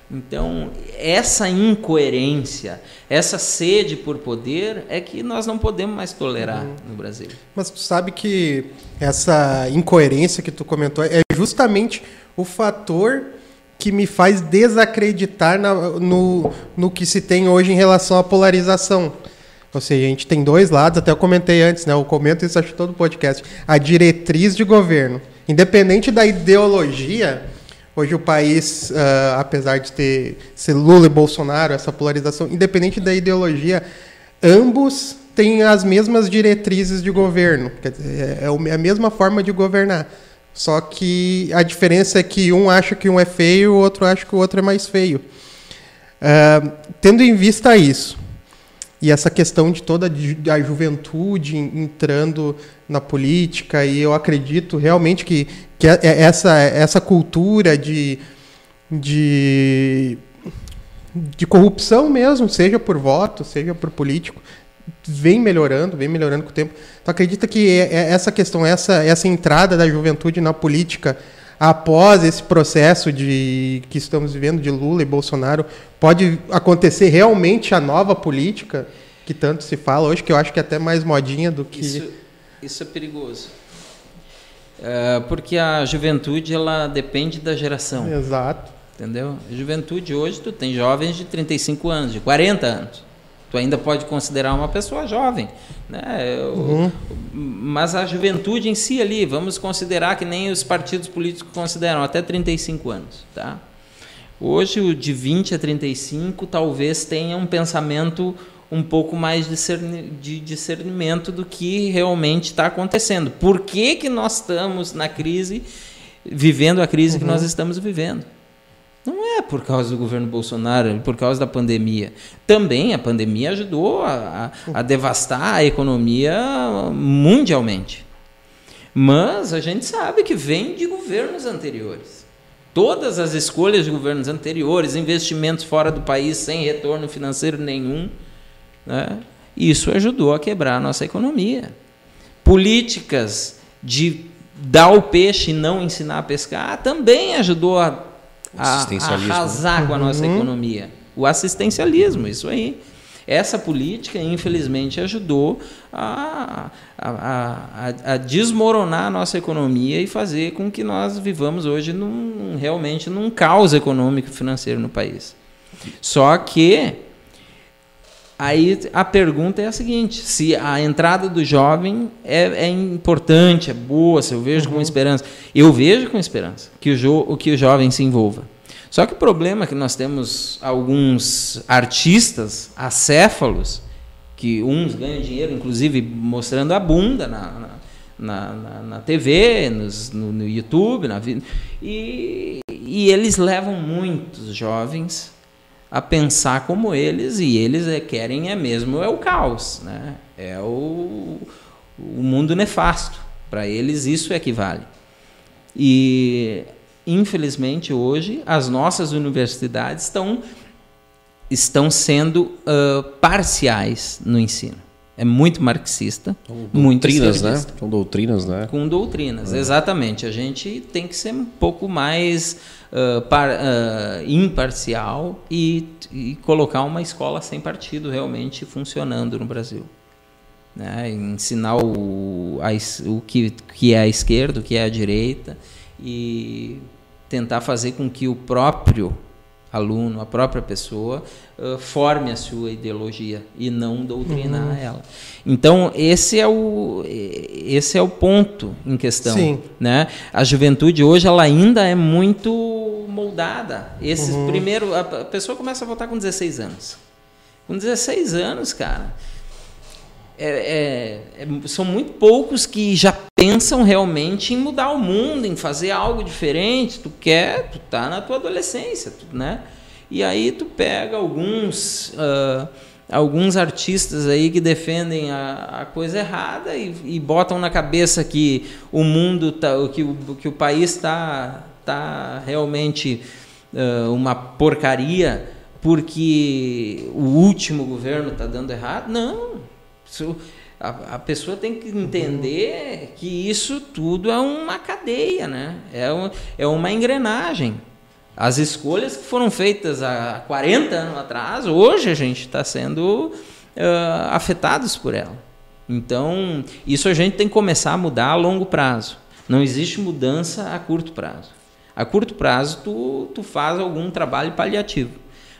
Então, essa incoerência, essa sede por poder é que nós não podemos mais tolerar no Brasil. Mas tu sabe que essa incoerência que tu comentou é justamente o fator que me faz desacreditar na- no, no que se tem hoje em relação à polarização. Ou seja, a gente tem dois lados, até eu comentei antes, né? Eu comento isso acho todo podcast. A diretriz de governo. Independente da ideologia, hoje o país, ah, apesar de ter ser Lula e Bolsonaro, essa polarização, independente da ideologia, ambos têm as mesmas diretrizes de governo. Quer dizer, é o- é a mesma forma de governar. Só que a diferença é que um acha que um é feio, o outro acha que o outro é mais feio. Ah, tendo em vista isso, e essa questão de toda a juventude en- entrando na política, e eu acredito realmente que, que é- é essa, essa cultura de, de, de corrupção mesmo, seja por voto, seja por político, vem melhorando, vem melhorando com o tempo. Tu acredita que é- é essa questão, essa, essa entrada da juventude na política, após esse processo de que estamos vivendo de Lula e Bolsonaro, pode acontecer realmente a nova política que tanto se fala hoje, que eu acho que é até mais modinha do que Isso, isso é perigoso. É, porque a juventude ela depende da geração, exato. entendeu? A juventude hoje tu tem jovens de 35 anos, de 40 anos. Tu ainda pode considerar uma pessoa jovem, né? O- Mas a juventude em si ali, vamos considerar que nem os partidos políticos consideram até 35 anos, tá? Hoje, o de 20 a 35 talvez tenha um pensamento um pouco mais de discernimento do que realmente está acontecendo. Por que, que nós estamos na crise vivendo a crise uhum. que nós estamos vivendo. Não é por causa do governo Bolsonaro, é por causa da pandemia. Também a pandemia ajudou a, a, a devastar a economia mundialmente. Mas a gente sabe que vem de governos anteriores. Todas as escolhas de governos anteriores, investimentos fora do país sem retorno financeiro nenhum, né? isso ajudou a quebrar a nossa economia. Políticas de dar o peixe e não ensinar a pescar também ajudou a a, arrasar com a nossa uhum. economia. O assistencialismo, isso aí. Essa política, infelizmente, ajudou a, a, a, a, desmoronar a nossa economia e fazer com que nós vivamos hoje num, realmente num caos econômico e financeiro no país. Só que aí a pergunta é a seguinte: se a entrada do jovem é, é importante, é boa, se eu vejo uhum. com esperança, eu vejo com esperança que o, jo, que o jovem se envolva. Só que o problema é que nós temos alguns artistas acéfalos, que uns ganham dinheiro, inclusive mostrando a bunda na, na, na, na TV, nos, no, no, YouTube, na vida. E, e eles levam muitos jovens a pensar como eles, e eles é, querem é mesmo é o caos, né? é o, o mundo nefasto. Para eles isso equivale. E infelizmente, hoje, as nossas universidades estão, estão sendo uh, parciais no ensino. É muito marxista, Com muito doutrinas, né? Com doutrinas, né? Com doutrinas, é. exatamente. A gente tem que ser um pouco mais uh, par, uh, imparcial e, e, colocar uma escola sem partido realmente funcionando no Brasil. Né? Ensinar o, a, o que, que é a esquerda, o que é a direita e tentar fazer com que o próprio aluno, a própria pessoa, uh, forme a sua ideologia e não doutrinar uhum. ela. Então esse é o esse é o ponto em questão, Sim. né? A juventude hoje ela ainda é muito moldada. Esses uhum. primeiro a, a pessoa começa a votar com 16 anos. Com 16 anos, cara, é, é, é, são muito poucos que já pensam realmente em mudar o mundo, em fazer algo diferente. Tu quer, tu tá na tua adolescência, tu, né? E aí tu pega alguns uh, alguns artistas aí que defendem a, a coisa errada e, e, botam na cabeça que o mundo tá, que o, que o país está tá realmente uh, uma porcaria porque o último governo está dando errado. Não a, a, pessoa tem que entender que isso tudo é uma cadeia, né? é, um, é uma engrenagem. As escolhas que foram feitas há 40 anos atrás, hoje a gente está sendo uh, afetados por ela. Então, isso a gente tem que começar a mudar a longo prazo. Não existe mudança a curto prazo. A curto prazo, tu, tu faz algum trabalho paliativo.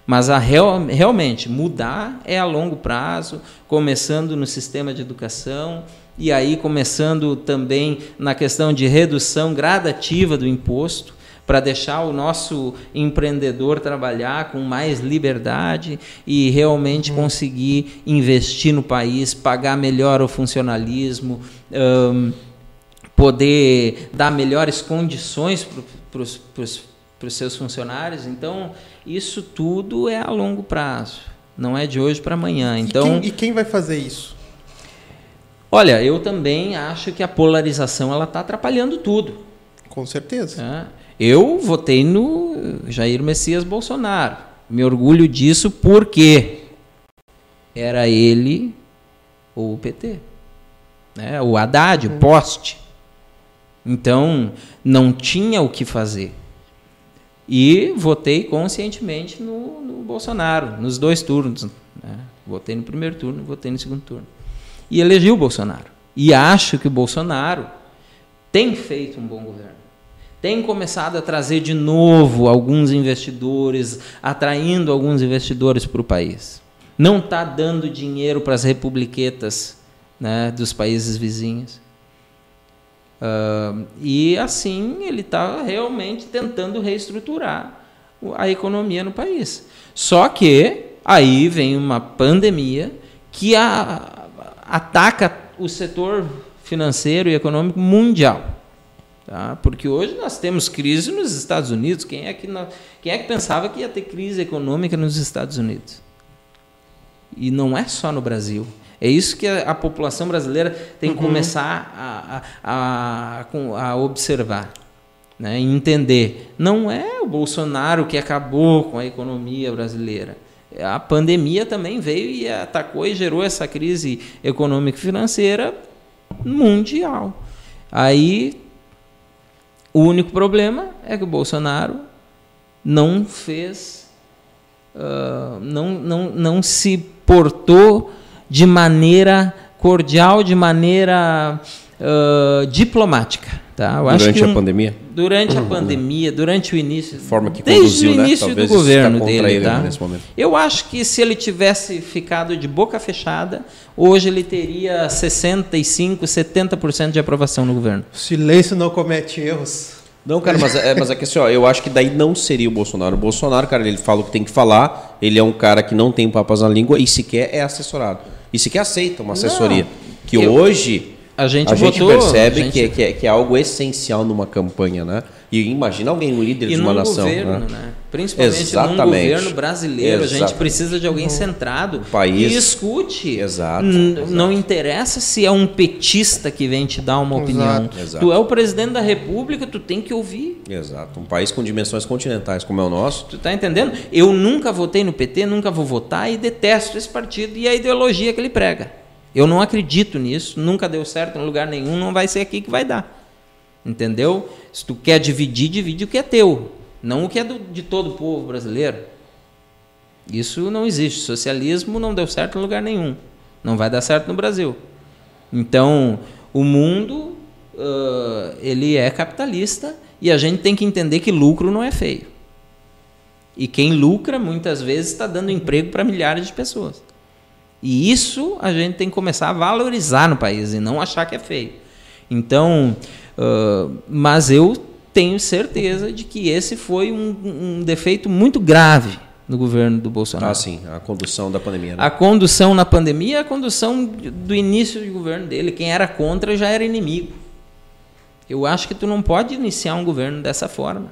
Mas a real, realmente mudar é a longo prazo, começando no sistema de educação e aí começando também na questão de redução gradativa do imposto para deixar o nosso empreendedor trabalhar com mais liberdade e realmente uhum. conseguir investir no país, pagar melhor o funcionalismo, um, poder dar melhores condições para os seus funcionários. Então, isso tudo é a longo prazo, não é de hoje para amanhã. Então, e quem, e quem vai fazer isso? Olha, eu também acho que a polarização ela está atrapalhando tudo. Com certeza. É. Eu votei no Jair Messias Bolsonaro. Me orgulho disso porque era ele ou o PT. Né? O Haddad, o hum. poste. Então, não tinha o que fazer. E votei conscientemente no, no Bolsonaro, nos dois turnos. Né? Votei no primeiro turno, votei no segundo turno. E elegi o Bolsonaro. E acho que o Bolsonaro tem feito um bom governo. Tem começado a trazer de novo alguns investidores, atraindo alguns investidores para o país. Não está dando dinheiro para as republiquetas né, dos países vizinhos. Uh, e assim ele está realmente tentando reestruturar a economia no país. Só que aí vem uma pandemia que a, ataca o setor financeiro e econômico mundial. Tá? Porque hoje nós temos crise nos Estados Unidos. Quem é, que quem é que pensava que ia ter crise econômica nos Estados Unidos? E não é só no Brasil. É isso que a, a população brasileira tem que uhum. começar a, a, a, a observar né, entender. Não é o Bolsonaro que acabou com a economia brasileira. A pandemia também veio e atacou e gerou essa crise econômica e financeira mundial. Aí o único problema é que o Bolsonaro não fez, uh, não, não, não se portou de maneira cordial, de maneira uh, diplomática. Tá? Eu durante um, a pandemia? Durante a pandemia, durante o início. Forma que desde conduziu, o né? início Talvez do governo dele. Tá? Nesse momento. Eu acho que se ele tivesse ficado de boca fechada, hoje ele teria 65%, 70% de aprovação no governo. Silêncio não comete erros. Não, cara, mas é, mas é que assim, ó, eu acho que daí não seria o Bolsonaro. O Bolsonaro, cara, ele fala o que tem que falar, ele é um cara que não tem papas na língua e sequer é assessorado. E sequer aceita uma assessoria. Não, que hoje a gente, a votou, gente percebe a gente... Que, é, que, é, que, é, algo essencial numa campanha, né? E imagina alguém, um líder e de uma nação. Governo, né? né? Principalmente Exatamente. num governo brasileiro, Exato. a gente precisa de alguém uhum. centrado País. e escute. Exato. Exato. Não interessa se é um petista que vem te dar uma opinião. Exato. Tu é o presidente da República, tu tem que ouvir. Exato. Um país com dimensões continentais como é o nosso. Tu tá entendendo? Eu nunca votei no PT, nunca vou votar e detesto esse partido e a ideologia que ele prega. Eu não acredito nisso, nunca deu certo em lugar nenhum, não vai ser aqui que vai dar. Entendeu? Se tu quer dividir, divide o que é teu, não o que é do, de todo o povo brasileiro. Isso não existe. Socialismo não deu certo em lugar nenhum. Não vai dar certo no Brasil. Então, o mundo uh, ele é capitalista e a gente tem que entender que lucro não é feio. E quem lucra muitas vezes está dando emprego para milhares de pessoas. E isso a gente tem que começar a valorizar no país e não achar que é feio. Então, uh, mas eu tenho certeza de que esse foi um, um, defeito muito grave no governo do Bolsonaro. Ah, sim, a condução da pandemia. Né? A condução na pandemia, a condução do início do governo dele. Quem era contra já era inimigo. Eu acho que tu não pode iniciar um governo dessa forma.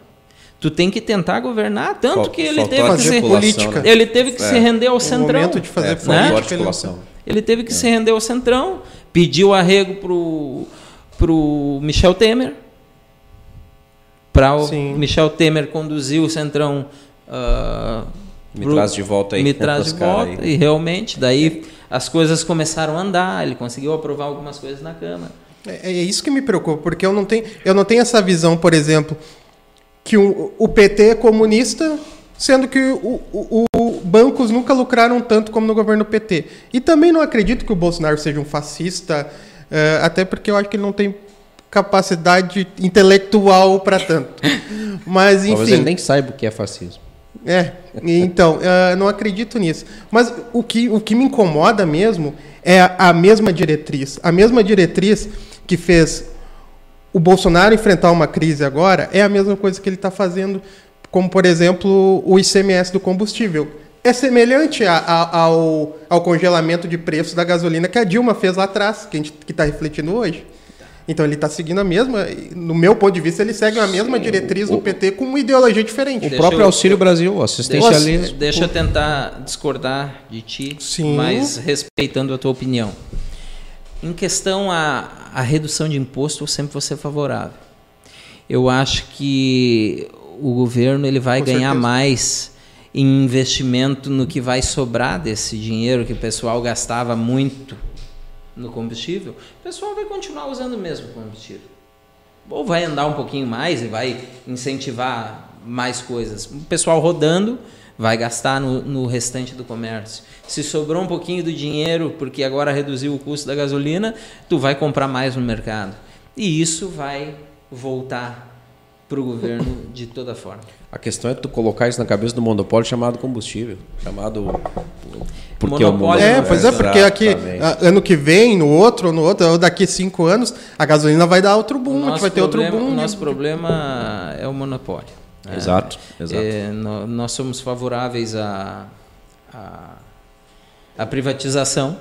Tu tem que tentar governar, tanto Fal, que ele teve que se política. Né? Ele teve que é. se render ao centrão. Momento de fazer é, né? articulação. Ele teve que é. se render ao centrão, pediu arrego pro pro Michel Temer. Para o Sim. Michel Temer conduzir o centrão uh, me traz de volta aí. Me traz de volta aí. e realmente daí as coisas começaram a andar, ele conseguiu aprovar algumas coisas na Câmara. É, é isso que me preocupa, porque eu não tenho, eu não tenho essa visão, por exemplo, que o, o PT é comunista, sendo que o, o, o, bancos nunca lucraram tanto como no governo PT. E também não acredito que o Bolsonaro seja um fascista, uh, até porque eu acho que ele não tem capacidade intelectual para tanto. Mas enfim. Talvez ele nem saiba o que é fascismo. É, então, uh, não acredito nisso. Mas o que, o que me incomoda mesmo é a mesma diretriz. A mesma diretriz que fez o Bolsonaro enfrentar uma crise agora é a mesma coisa que ele está fazendo, como, por exemplo, o ICMS do combustível. É semelhante a, a, ao, ao congelamento de preços da gasolina que a Dilma fez lá atrás, que a gente está refletindo hoje. Então ele está seguindo a mesma, no meu ponto de vista, ele segue a mesma Sim, diretriz o, do PT com uma ideologia diferente. O próprio eu, Auxílio Brasil, assistencialismo. Deixa, deixa eu tentar discordar de ti, Sim. mas respeitando a tua opinião. Em questão à, à redução de imposto, eu sempre vou ser favorável. Eu acho que o governo ele vai Com ganhar certeza. mais em investimento no que vai sobrar desse dinheiro que o pessoal gastava muito no combustível. O pessoal vai continuar usando o mesmo combustível. Ou vai andar um pouquinho mais e vai incentivar mais coisas. O pessoal rodando vai gastar no, no, restante do comércio. Se sobrou um pouquinho do dinheiro, porque agora reduziu o custo da gasolina, tu vai comprar mais no mercado. E isso vai voltar para o governo de toda forma. A questão é tu colocar isso na cabeça do monopólio chamado combustível, chamado porque monopólio. É, pois é, porque aqui ano que vem, no outro, no outro, ou daqui cinco anos, a gasolina vai dar outro boom, vai ter problema, outro boom. O nosso problema é o monopólio. É, exato, exato. É, nós somos favoráveis à, à, à privatização,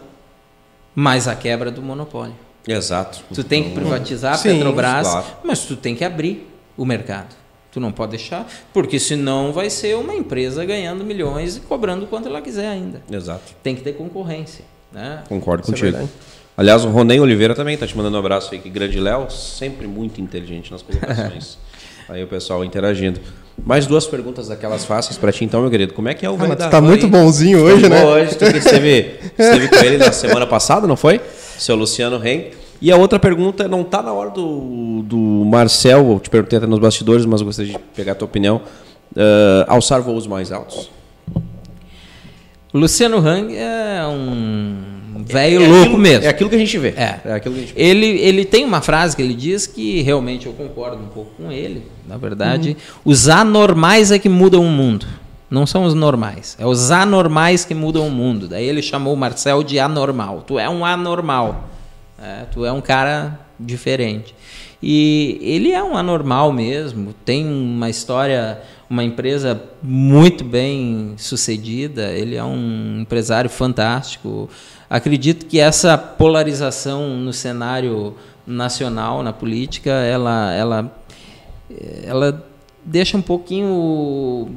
mas à quebra do monopólio. Exato. Tu tem que privatizar a Sim, Petrobras, claro. mas tu tem que abrir o mercado. Tu não pode deixar, porque senão vai ser uma empresa ganhando milhões e cobrando quanto ela quiser ainda. Exato. Tem que ter concorrência. Né? Concordo Isso é contigo. verdade. Aliás, o Ronei Oliveira também tá te mandando um abraço aí, que grande Léo, sempre muito inteligente nas colocações. aí o pessoal interagindo. Mais duas perguntas daquelas fáceis para ti então, meu querido. Como é que é o Ah, velho mas da tu tá van muito bonzinho hoje, né? bom Hoje, tu que esteve, esteve com ele na semana passada, não foi? Seu Luciano Ren. E a outra pergunta, não tá na hora do, do Marcel, eu te perguntei até nos bastidores, mas eu gostaria de pegar a tua opinião. Ah, alçar voos mais altos? Luciano Hang é um velho É louco aquilo- mesmo. É aquilo que a gente vê. É. aquilo que a gente vê. Ele, ele tem uma frase que ele diz que realmente eu concordo um pouco com ele. Na verdade, os anormais é que mudam o mundo. Não são os normais. É os anormais que mudam o mundo. Daí ele chamou o Marcel de anormal. Tu é um anormal. É, tu é um cara diferente. E ele é um anormal mesmo. Tem uma história, uma empresa muito bem sucedida. Ele é um empresário fantástico. Acredito que essa polarização no cenário nacional, na política, ela, ela, ela deixa um pouquinho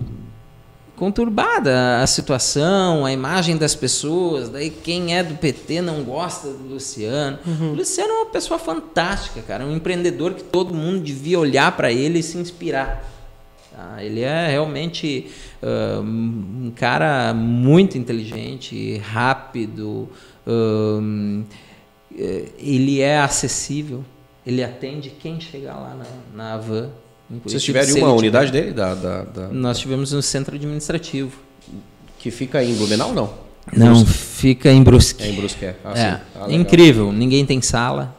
conturbada a situação, a imagem das pessoas. Daí quem é do PT não gosta do Luciano. O Luciano é uma pessoa fantástica, cara, um empreendedor que todo mundo devia olhar para ele e se inspirar. Tá? Ele é realmente ah, um cara muito inteligente, rápido. hum, eh, ele é acessível. Ele atende quem chegar lá na, na van. em Vocês tiveram uma ele unidade dele? Da, da- da- nós tivemos no centro administrativo. que fica em Blumenau, não? Não, fica em Brusque. É em Brusque. é. Ah, É. Ah, incrível. Ninguém tem sala.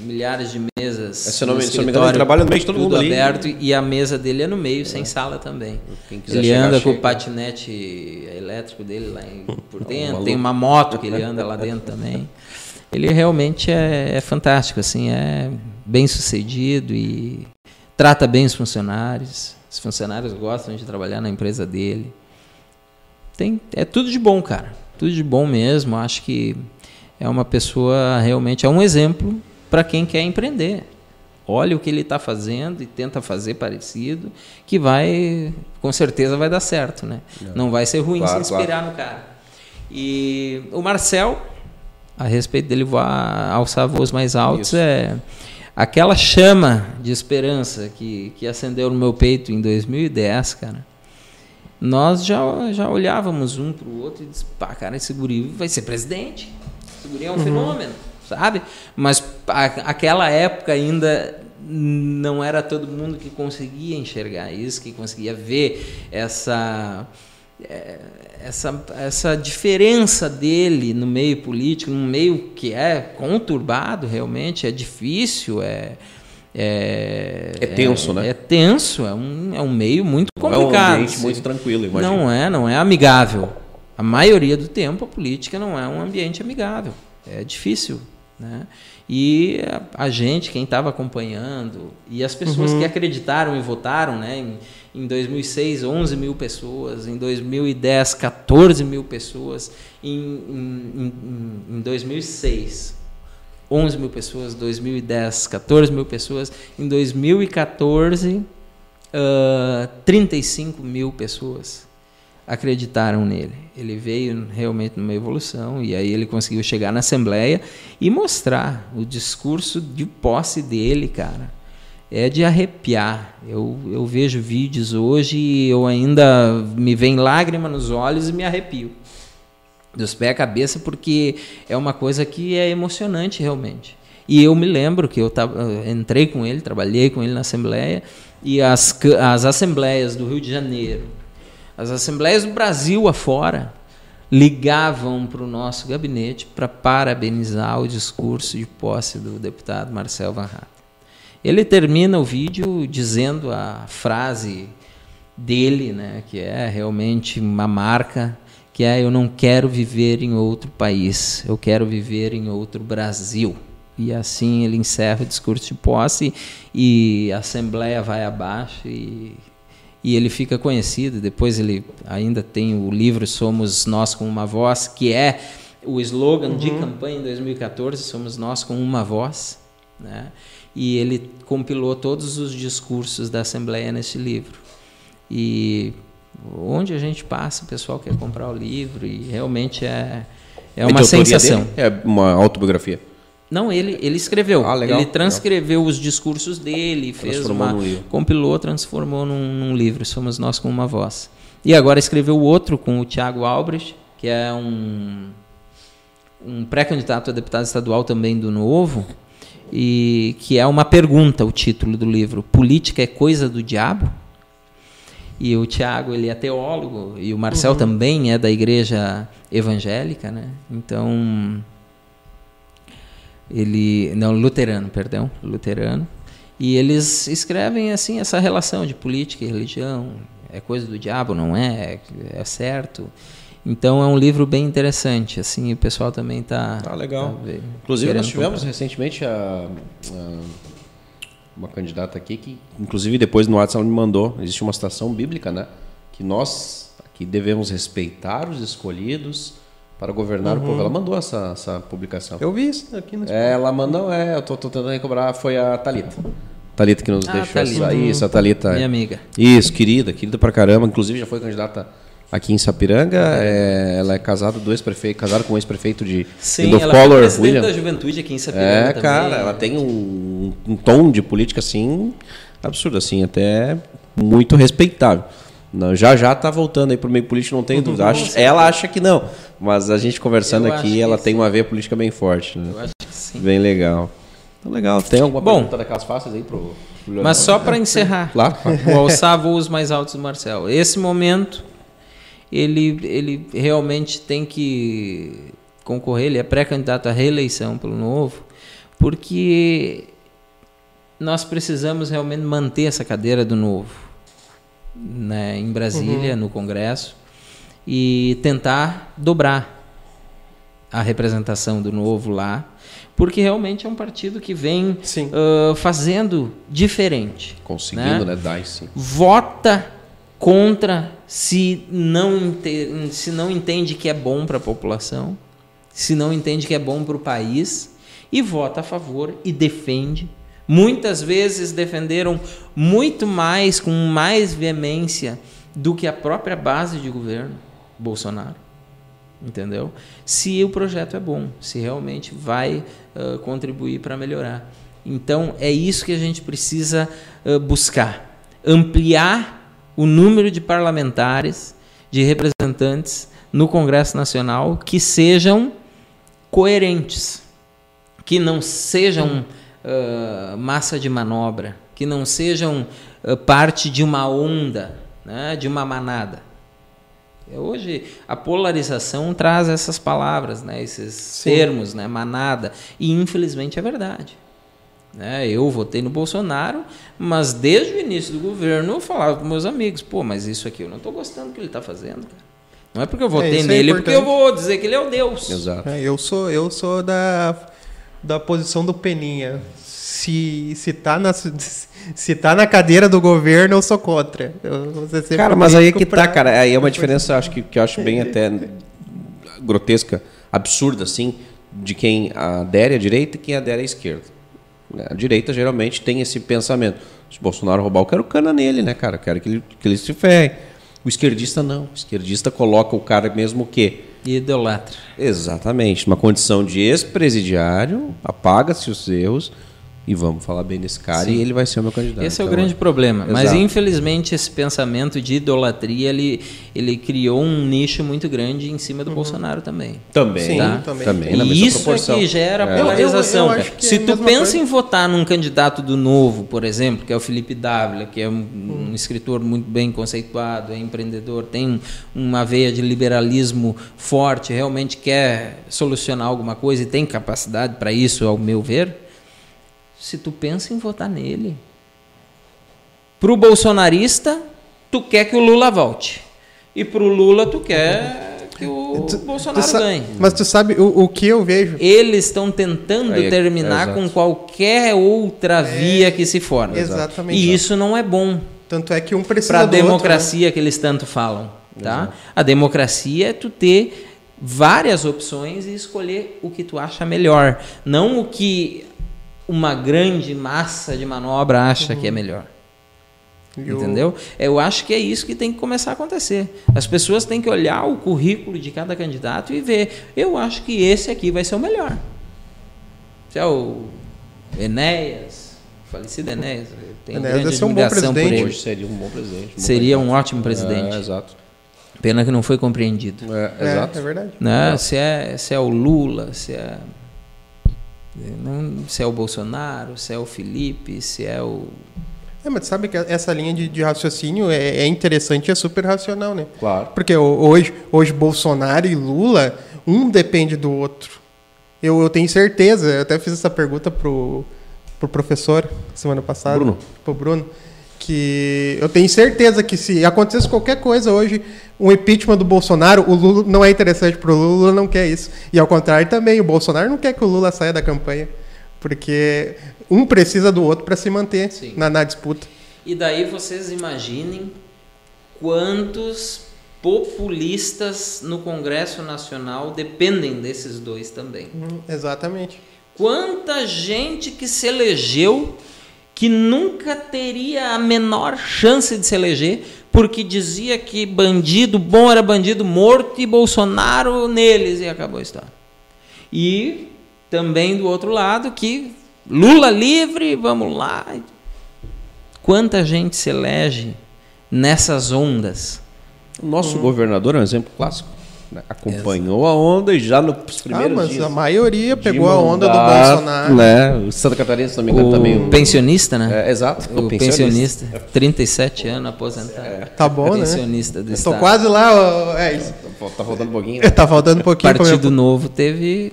Milhares de mesas. É, se não se não me engano, ele trabalha no meio de todo mundo ali. aberto e a mesa dele é no meio, sem sala também. Quem quiser Ele chegar, anda com chega. o patinete elétrico dele lá em- por dentro. maluco. Tem uma moto que ele anda lá dentro também. Ele realmente é, é fantástico, assim, é bem sucedido e trata bem os funcionários. Os funcionários gostam de trabalhar na empresa dele. Tem, é tudo de bom, cara. Tudo de bom mesmo. Acho que é uma pessoa realmente é um exemplo para quem quer empreender. Olha o que ele está fazendo e tenta fazer parecido, que vai, com certeza vai dar certo, né? Não vai ser ruim Claro, se inspirar no cara. E o Marcel, a respeito dele voar, alçar voos mais altos, Isso. é aquela chama de esperança que, que acendeu no meu peito em 2010, cara. Nós já, já olhávamos um para o outro e disse, pá, cara, esse guri vai ser presidente. Esse guri é um fenômeno, sabe? Mas a, aquela época ainda não era todo mundo que conseguia enxergar isso, que conseguia ver essa é, essa, essa diferença dele no meio político, num meio que é conturbado realmente, é difícil, é. É, É tenso, né? É tenso, é um, é um meio muito Não é um complicado. ambiente muito tranquilo, imagina. Não é, não é amigável. A maioria do tempo a política não é um ambiente amigável. É difícil, né? E a, a gente, quem estava acompanhando, e as pessoas que acreditaram e votaram, né? Em, em 2006, 11 mil pessoas. Em 2010, 14 mil pessoas. Em, em, em, em 2006, 11 mil pessoas. 2010, 14 mil pessoas. Em 2014, ah, 35 mil pessoas acreditaram nele. Ele veio realmente numa evolução e aí ele conseguiu chegar na Assembleia e mostrar o discurso de posse dele, cara. É de arrepiar. Eu, eu vejo vídeos hoje e eu ainda me vem lágrima nos olhos e me arrepio. Dos pés à cabeça, porque é uma coisa que é emocionante realmente. E eu me lembro que eu tava, eu entrei com ele, trabalhei com ele na Assembleia, e as, as assembleias do Rio de Janeiro, as assembleias do Brasil afora ligavam para o nosso gabinete para parabenizar o discurso de posse do deputado Marcel Van Hatten. Ele termina o vídeo dizendo a frase dele, né, que é realmente uma marca, que é eu não quero viver em outro país, eu quero viver em outro Brasil. E assim ele encerra o discurso de posse e a Assembleia vai abaixo e e ele fica conhecido. Depois ele ainda tem o livro Somos Nós com uma Voz, que é o slogan de campanha em 2014, somos nós com uma voz, né? E ele compilou todos os discursos da Assembleia nesse livro. E onde a gente passa, o pessoal quer comprar o livro e realmente é, é uma sensação. dele? É uma autobiografia. Não, ele, ele escreveu. Ah, legal, ele transcreveu os discursos dele, fez uma, compilou, transformou num, num livro. Somos nós com uma voz. E agora escreveu outro com o Tiago Albrecht, que é um, um pré-candidato a deputado estadual também do Novo, e que é uma pergunta o título do livro. Política é coisa do diabo? E o Tiago, ele é teólogo, e o Marcel também é da igreja evangélica, né? Então, ele não luterano perdão luterano e eles escrevem assim essa relação de política e religião é coisa do diabo não é é certo então é um livro bem interessante assim o pessoal também está Ah, legal. Inclusive, nós tivemos recentemente a, a- uma candidata aqui que, inclusive, depois no WhatsApp ela me mandou. Existe uma citação bíblica, né? Que nós aqui devemos respeitar os escolhidos para governar o povo. Ela mandou essa, essa publicação. Eu vi isso aqui no É, ela mandou, é, eu tô, tô tentando recobrar, foi a Thalita. Thalita que nos Ah, deixou Thalita. essa. Isso, a Thalita. minha amiga Isso, querida, querida pra caramba. Inclusive já foi candidata aqui em Sapiranga. É, ela é casada casada com o ex-prefeito de sim ela é presidente William. da juventude aqui em Sapiranga É, também. cara, ela tem um, um tom de política assim absurdo, assim, até muito respeitável. Não, já já tá voltando aí pro meio político, não tenho dúvida. Acho- ela acha que não, mas a gente conversando Eu aqui, ela sim. tem uma veia política bem forte, né? eu acho que sim Bem legal. Então, legal. Tem alguma Bom. pergunta daquelas fáceis aí pro, pro mas só para encerrar Claro. o alçar voos mais altos do Marcel. Esse momento, ele, ele realmente tem que concorrer, ele é pré-candidato à reeleição pelo Novo, porque nós precisamos realmente manter essa cadeira do Novo né, em Brasília, no Congresso, e tentar dobrar a representação do Novo lá, porque realmente é um partido que vem Sim. ah, fazendo diferente Conseguindo, né? Dar sim. vota contra se não, se não entende que é bom para a população, se não entende que é bom para o país, e vota a favor e defende. Muitas vezes defenderam muito mais, com mais veemência, do que a própria base de governo, Bolsonaro. Entendeu? Se o projeto é bom, se realmente vai ah, contribuir para melhorar. Então, é isso que a gente precisa ah, buscar: ampliar o número de parlamentares, de representantes no Congresso Nacional que sejam coerentes, que não sejam ah, massa de manobra, que não sejam ah, parte de uma onda, né, de uma manada. Hoje a polarização traz essas palavras, né, esses termos, né, manada, e infelizmente é verdade. Né? Eu votei no Bolsonaro, mas desde o início do governo eu falava com meus amigos, pô, mas isso aqui eu não estou gostando do que ele está fazendo, cara. Não é porque eu votei isso é nele, porque eu vou dizer que ele é o Deus. Exato. É, eu sou, eu sou da, da posição do Peninha. Se, se, tá na, se tá na cadeira do governo, eu sou contra. Eu Cara, mas aí é que tá, cara. Aí é uma diferença, acho que, que eu acho bem até grotesca, absurda, assim, de quem adere à direita e quem adere à esquerda. Né? A direita geralmente tem esse pensamento. Se o Bolsonaro roubar, eu quero cana nele, né, cara? Eu quero que ele, que ele se ferre. O esquerdista não. O esquerdista coloca o cara mesmo que E idolatra. Exatamente, numa condição de ex-presidiário, apaga-se os erros e vamos falar bem desse cara e ele vai ser o meu candidato. Esse é o Então, grande problema. Mas Exato. infelizmente esse pensamento de idolatria ele, ele criou um nicho muito grande em cima do Bolsonaro também. Também, Sim, tá? também. também, E isso é proporção. que gera É. polarização. Eu- eu- eu Se é a tu pensa coisa. em votar num candidato do novo, por exemplo, que é o Felipe Dávila, que é um, um escritor muito bem conceituado, é empreendedor, tem um- uma veia de liberalismo forte, realmente quer solucionar alguma coisa e tem capacidade para isso, ao meu ver. Se tu pensa em votar nele, pro bolsonarista, tu quer que o Lula volte. E pro Lula, tu quer que o Tu- Bolsonaro tu ganhe. Mas tu sabe o, o que eu vejo? Eles estão tentando é- terminar é, com qualquer outra via que se forme. Exatamente. E isso não é bom Tanto é que um precisa para a do outro, né? democracia que eles tanto falam. Tá? A democracia é tu ter várias opções e escolher o que tu acha melhor, não o que uma grande massa de manobra acha que é melhor. E o- Entendeu? Eu acho que é isso que tem que começar a acontecer. As pessoas têm que olhar o currículo de cada candidato e ver. Eu acho que esse aqui vai ser o melhor. Se é o Enéas, falecido Enéas, eu tenho Enéas grande vai ser um bom presidente. ele. Hoje seria um bom presidente. um bom Seria um candidato. ótimo presidente. É, exato. Pena que não foi compreendido. É, É, exato. é verdade. Né? Se, é, se é o Lula, se é. Não- Se é o Bolsonaro, se é o Felipe, se é o. É, mas sabe que essa linha de, de raciocínio é, é interessante e é super racional, né? Claro. Porque ho- hoje, hoje Bolsonaro e Lula, um depende do outro. Eu, eu tenho certeza, eu até fiz essa pergunta pro, pro professor semana passada. Bruno. Pro Bruno. Que eu tenho certeza que se acontecesse qualquer coisa hoje, um impeachment do Bolsonaro, o Lula não é interessante Lula, o Lula não quer isso. E ao contrário também, o Bolsonaro não quer que o Lula saia da campanha. Porque um precisa do outro para se manter na, na disputa. E daí vocês imaginem quantos populistas no Congresso Nacional dependem desses dois também. Hum, Exatamente. Quanta gente que se elegeu que nunca teria a menor chance de se eleger porque dizia que bandido bom era bandido morto e Bolsonaro neles e acabou a história. E também do outro lado que Lula livre, vamos lá. Quanta gente se elege nessas ondas? O nosso governador é um exemplo clássico. Né? Acompanhou a onda e já nos Ah, primeiros mas dias. a maioria pegou a onda do mandar, Bolsonaro. Né? O Santa Catarina, se não me engano, O também. pensionista, né? É, exato. O pensionista, 37 anos aposentado. Tá bom, né? pensionista do estado. tô quase lá, ó, é isso. Tá faltando um pouquinho. né? Tá faltando um pouquinho pra Partido minha- Novo teve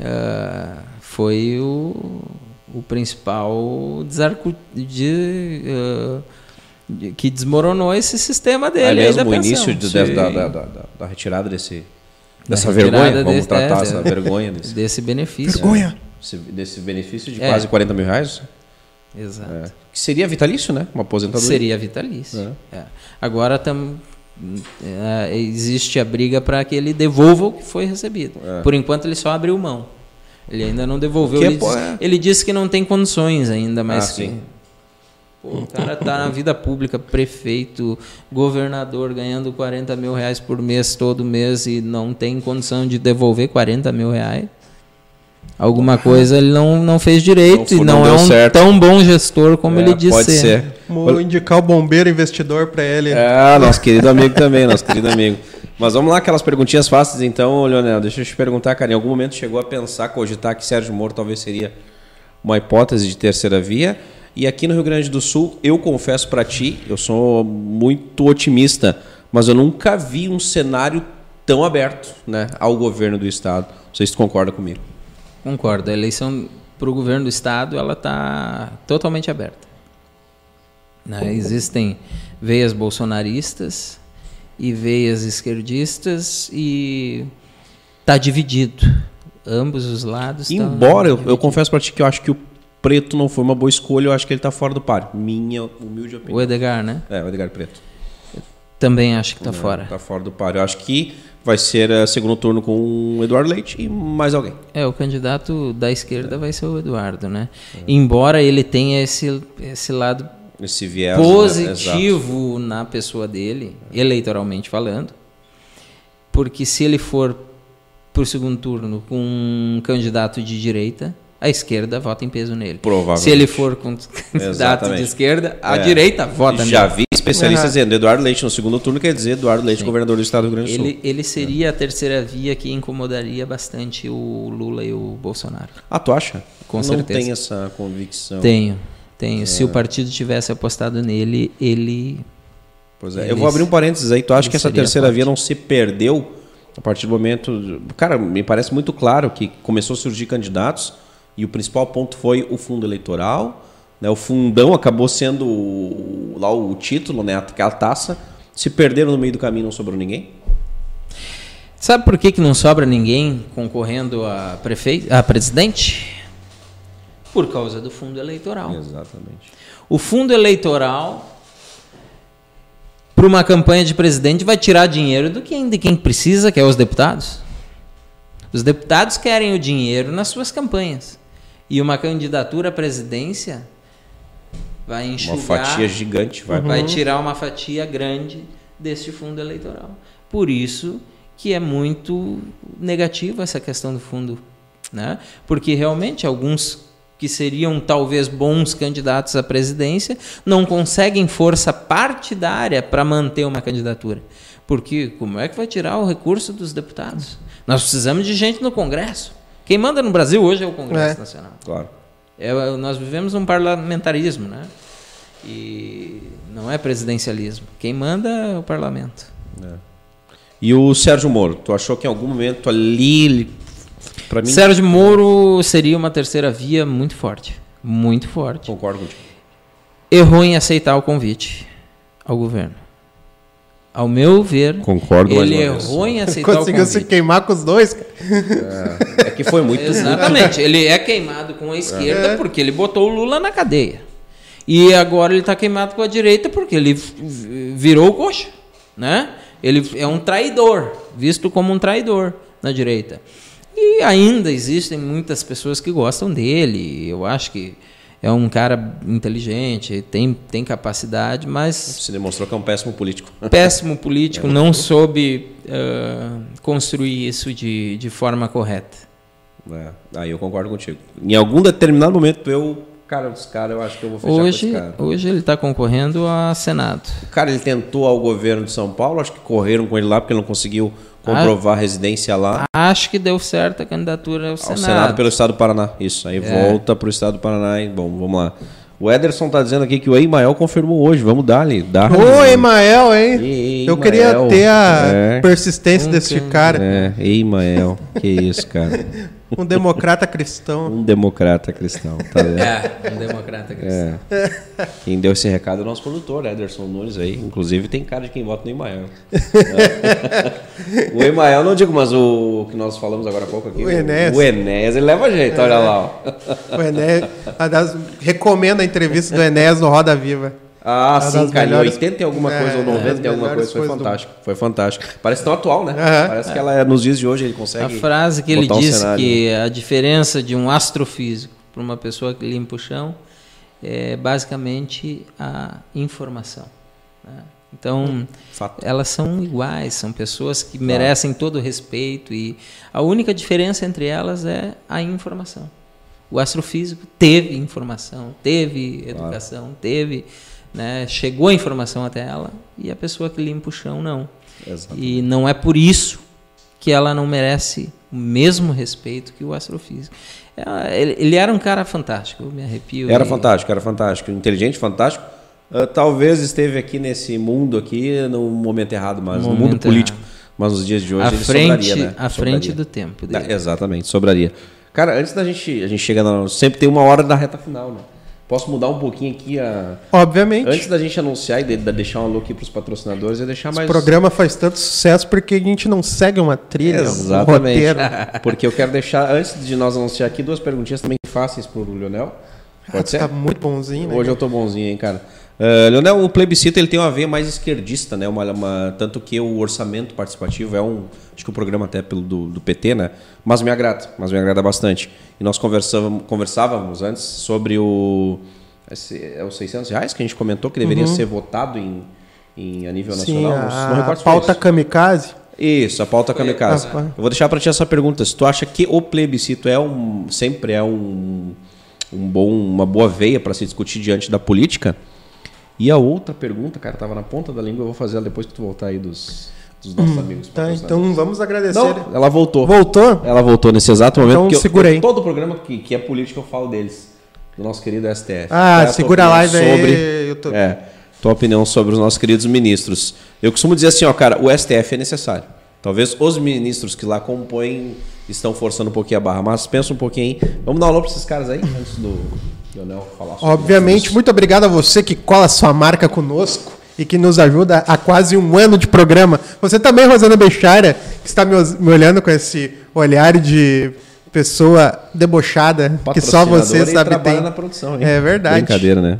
ah, foi o, o principal desarcu, de, ah, de- que desmoronou esse sistema dele. É da o início de- da, da, da, da- da retirada desse, Da dessa retirada vergonha, vamos desse- tratar é, essa é. vergonha desse, desse benefício. Vergonha. esse- desse benefício de É. quase 40 mil reais. Exato. É. Que seria vitalício, né? Uma aposentadoria. Seria vitalício. É. Agora tam, é, existe a briga para que ele devolva o que foi recebido. É. Por enquanto ele só abriu mão. Ele ainda não devolveu. Que é Ele, po- diz- é. ele disse que não tem condições ainda, mas Ah, que- sim. Pô, o cara tá na vida pública, prefeito, governador, ganhando 40 mil reais por mês todo mês e não tem condição de devolver 40 mil reais. Alguma coisa ele não, não fez direito Não- e não não, é um certo. tão bom gestor como É, ele disse. Pode ser. Vou indicar o bombeiro investidor pra ele. É, nosso querido amigo também, nosso querido amigo. Mas vamos lá, aquelas perguntinhas fáceis então, Leonel. Deixa eu te perguntar, cara, em algum momento chegou a pensar, cogitar que Sérgio Moro talvez seria uma hipótese de terceira via? E aqui no Rio Grande do Sul, eu confesso pra ti, eu sou muito otimista, mas eu nunca vi um cenário tão aberto né, ao governo do Estado. Não sei se tu concorda comigo. Concordo. A eleição para o governo do estado ela está totalmente aberta. Né? Existem veias bolsonaristas e veias esquerdistas e está dividido. Ambos os lados. tão Embora eu, eu confesso pra ti que eu acho que o preto não foi uma boa escolha, eu acho que ele tá fora do páreo. Minha humilde opinião. O Edgar, né? É, o Edgar Preto. Também acho que está Né, fora. Tá fora do páreo. Eu acho que vai ser eh, segundo turno com o Eduardo Leite e mais alguém. É, o candidato da esquerda vai ser o Eduardo, né? É. Embora ele tenha esse, esse lado Esse viés. né? positivo na pessoa dele, eleitoralmente falando, porque se ele for para o segundo turno com um candidato de direita, a esquerda vota em peso nele. Provavelmente. Se ele for com candidato de esquerda, a É. direita vota Já nele. vi especialistas Uhum. dizendo Eduardo Leite no segundo turno, quer dizer Eduardo Leite, governador do estado do Rio Grande do Sul. Ele, ele seria a terceira via que incomodaria bastante o Lula e o Bolsonaro. Ah, tu acha? Com Não certeza. tem essa convicção. Tenho, tenho. É. Se o partido tivesse apostado nele, ele Pois é. Ele Eu vou abrir um parênteses aí. Tu acha que essa terceira forte. via não se perdeu a partir do momento. Cara, me parece muito claro que começou a surgir candidatos e o principal ponto foi o fundo eleitoral. Né? O fundão acabou sendo o- lá o título, né? aquela taça. Se perderam no meio do caminho, não sobrou ninguém? Sabe por que, que não sobra ninguém concorrendo a, prefeito, a presidente? Por causa do fundo eleitoral. Exatamente. O fundo eleitoral para uma campanha de presidente vai tirar dinheiro do quem, de quem precisa, que é os deputados. Os deputados querem o dinheiro nas suas campanhas. E uma candidatura à presidência vai enxugar, Uma fatia gigante vai. vai tirar uma fatia grande deste fundo eleitoral. Por isso que é muito negativa essa questão do fundo, né? Porque realmente alguns que seriam talvez bons candidatos à presidência não conseguem força partidária para manter uma candidatura. Porque como é que vai tirar o recurso dos deputados? Nós precisamos de gente no Congresso. Quem manda no Brasil hoje é o Congresso É. Nacional. Claro. É, nós vivemos um parlamentarismo, né? E não é presidencialismo. Quem manda é o parlamento. E o Sérgio Moro, tu achou que em algum momento ali, ele, pra mim, Sérgio Moro seria uma terceira via muito forte. Muito forte. concordo contigo. Errou em aceitar o convite ao governo. Ao meu ver, Concordo ele errou em aceitar o Conseguiu se queimar com os dois, cara. É que foi muito. Exatamente. Ele é queimado com a esquerda É. porque ele botou o Lula na cadeia. E agora ele está queimado com a direita porque ele virou o coxa. Né? Ele é um traidor, visto como um traidor na direita. E ainda existem muitas pessoas que gostam dele. Eu acho que é um cara inteligente, tem, tem capacidade, mas Se demonstrou que é um péssimo político. péssimo político, não soube ah, construir isso de, de forma correta. É, aí eu concordo contigo. Em algum determinado momento, eu, cara, esse cara, eu acho que eu vou fechar com Hoje, esse cara. hoje ele está concorrendo a Senado. O cara, ele tentou ao governo de São Paulo, acho que correram com ele lá porque ele não conseguiu comprovar a residência lá. Acho que deu certo a candidatura ao, Ao Senado. Senado. pelo Estado do Paraná. Isso, aí É. volta pro Estado do Paraná. E, bom, vamos lá. O Ederson tá dizendo aqui que o Eimael confirmou hoje. Vamos dar-lhe. Dar Ô, Emael, hein? Ei, Eu queria Emael. ter a É. persistência Um desse cara. É, Eimael. que isso, cara. Um democrata cristão. Um democrata cristão, tá vendo? É, um democrata cristão. É. Quem deu esse recado é o nosso produtor, Ederson Nunes aí. Inclusive tem cara de quem vota no Emael. o Emael não digo, mas o que nós falamos agora há pouco aqui. O Enéas. O Enéas, ele leva jeito, olha lá. Ó. O Enéas, recomendo a entrevista do Enéas no Roda Viva. Ah, sim, cara. em melhores- 80 e alguma É, coisa, ou é, 90 das e alguma coisa. Foi coisas do- fantástico. Foi fantástico. Parece tão atual, né? Aham. Parece que ela é, nos dias de hoje ele consegue. A frase que ele um disse cenário, que a diferença de um astrofísico para uma pessoa que limpa o chão é basicamente a informação. né? Então, Fato. elas são iguais, são pessoas que merecem todo o respeito e a única diferença entre elas é a informação. O astrofísico teve informação, teve educação, teve, né, chegou a informação até ela e a pessoa que limpa o chão não. Exato. E não é por isso que ela não merece o mesmo respeito que o astrofísico. É, Ele, ele era um cara fantástico, eu me arrepio. Era e- fantástico, era fantástico. Inteligente, fantástico. Ah, talvez esteve aqui nesse mundo aqui no momento errado, mas no mundo Momento político. Mas nos dias de hoje à ele frente, sobraria, né? à Sobraria. frente do tempo dele. exatamente, sobraria. Cara, antes da gente, a gente chega na, sempre tem uma hora da reta final, né? Posso mudar um pouquinho aqui a Obviamente. antes da gente anunciar e de, de deixar um alô aqui para os patrocinadores, eu deixar mais O programa faz tanto sucesso porque a gente não segue uma trilha, um Exatamente. roteiro. Porque eu quero deixar antes de nós anunciar aqui duas perguntinhas também fáceis pro Leonel. Pode tu ser? tá muito bonzinho, né? Hoje eu tô bonzinho, hein, cara. Uh, Leonel, o plebiscito ele tem uma veia mais esquerdista, né? Uma, uma- tanto que o orçamento participativo é um. Acho que o programa até pelo do, do PT, né? Mas me agrada, mas me agrada bastante. E nós conversávamos, conversávamos antes sobre o. Esse, é os 600 reais que a gente comentou que deveria ser votado em, em, a nível Uhum. Sim, nacional. Não- não a, pauta isso. kamikaze. Isso, a pauta kamikaze. Eu vou deixar para ti essa pergunta. Se tu acha que o plebiscito é um sempre é um, um bom, uma boa veia para se discutir diante da política? E a outra pergunta, cara, tava na ponta da língua, eu vou fazer ela depois que tu voltar aí dos, dos nossos amigos. Tá, então vamos agradecer. Não, ela voltou. Voltou? Ela voltou nesse exato momento. Então eu- todo programa que, que é político eu falo deles. Do nosso querido STF. Ah, é segura a live sobre, aí, YouTube. É, tua opinião sobre os nossos queridos ministros. Eu costumo dizer assim, ó, cara, o STF é necessário. Talvez os ministros que lá compõem estão forçando um pouquinho a barra, mas pensa um pouquinho aí. Vamos dar um alô para esses caras aí, antes do Leonel falar sobre Obviamente, isso. muito obrigado a você que cola sua marca conosco e que nos ajuda há quase um ano de programa. Você também, Rosana Bechara, que está me, olhando com esse olhar de pessoa debochada, que só você sabe tem. na produção, hein? É verdade. Brincadeira, né?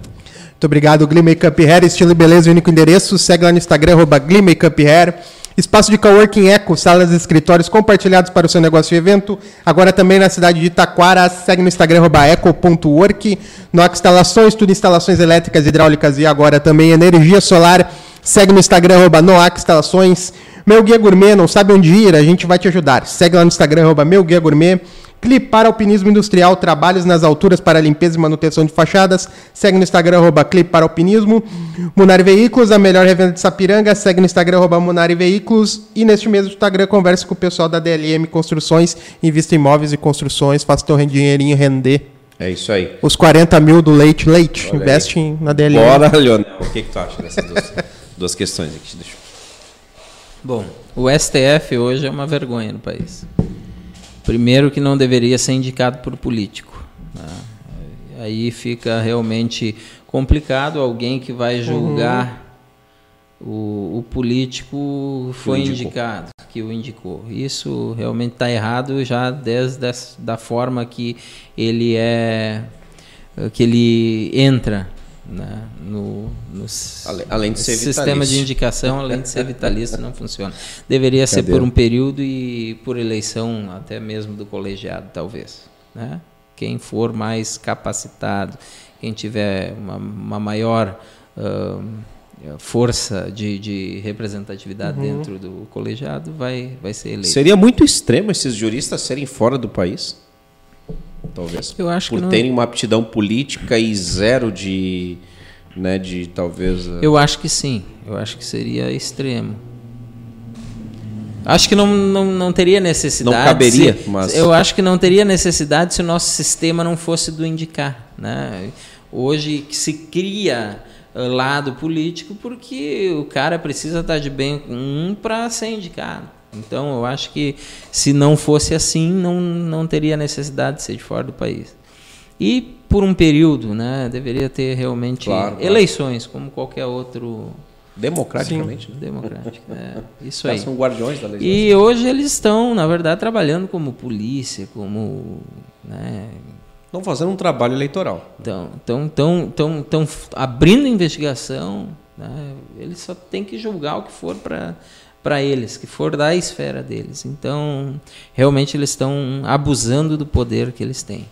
Muito obrigado, Glee Makeup Hair, estilo e beleza, único endereço. Segue lá no Instagram, arroba Glee Makeup Hair. Espaço de coworking Eco, salas e escritórios compartilhados para o seu negócio e evento. Agora também na cidade de Itaquara, segue no Instagram, eco.work. Nox Instalações, tudo instalações elétricas, hidráulicas e agora também energia solar. Segue no Instagram, Noac Instalações. Meu Guia Gourmet, não sabe onde ir? A gente vai te ajudar. Segue lá no Instagram, arroba Meu Guia Gourmet. Clipar Alpinismo Industrial, trabalhos nas alturas para limpeza e manutenção de fachadas. Segue no Instagram, arroba Clipar Alpinismo. Munari Veículos, a melhor revenda de Sapiranga. Segue no Instagram, arroba Munari Veículos. E neste mesmo Instagram, converse com o pessoal da DLM Construções. Invista em imóveis e construções. Faça teu dinheirinho render. É isso aí. Os 40 mil do Leite Leite. Olha Investe aí. em- na DLM. Bora, Leonel. O que, que tu acha dessas duas, duas questões aqui? Deixa eu- Bom, o STF hoje é uma vergonha no país. Primeiro que não deveria ser indicado por político. né? Aí fica realmente complicado alguém que vai julgar o, o político foi indicado, que o indicou. Isso realmente está errado já desde as- da forma que ele é que ele entra né, no, no Ale- além de ser sistema vitalício. de indicação, além de ser vitalício, não funciona. Deveria ser Cadê? por um período e por eleição até mesmo do colegiado, talvez. Né? Quem for mais capacitado, quem tiver uma, uma maior ãh, força de, de representatividade dentro do colegiado, vai, vai ser eleito. Seria muito extremo esses juristas serem fora do país? Talvez. Eu acho Por que não- terem uma aptidão política e zero de. Né, de talvez. eh, Eu acho que sim. Eu acho que seria extremo. Acho que não, não, não teria necessidade. Não caberia, se- mas- Eu acho que não teria necessidade se o nosso sistema não fosse do indicar. Né? Hoje que se cria eh, lado político porque o cara precisa estar de bem com um para ser indicado. Então eu acho que se não fosse assim, não, não teria necessidade de ser de fora do país. E por um período, né, deveria ter realmente Claro, claro. eleições, como qualquer outro Democraticamente. né? democrático. É, isso aí. são guardiões da legislação. E hoje eles estão, na verdade, trabalhando como polícia, como. Né, Estão fazendo um trabalho eleitoral. estão tão, tão, tão, tão abrindo investigação. Né, eles só têm que julgar o que for para para eles, que for da esfera deles. Então, realmente eles estão abusando do poder que eles têm.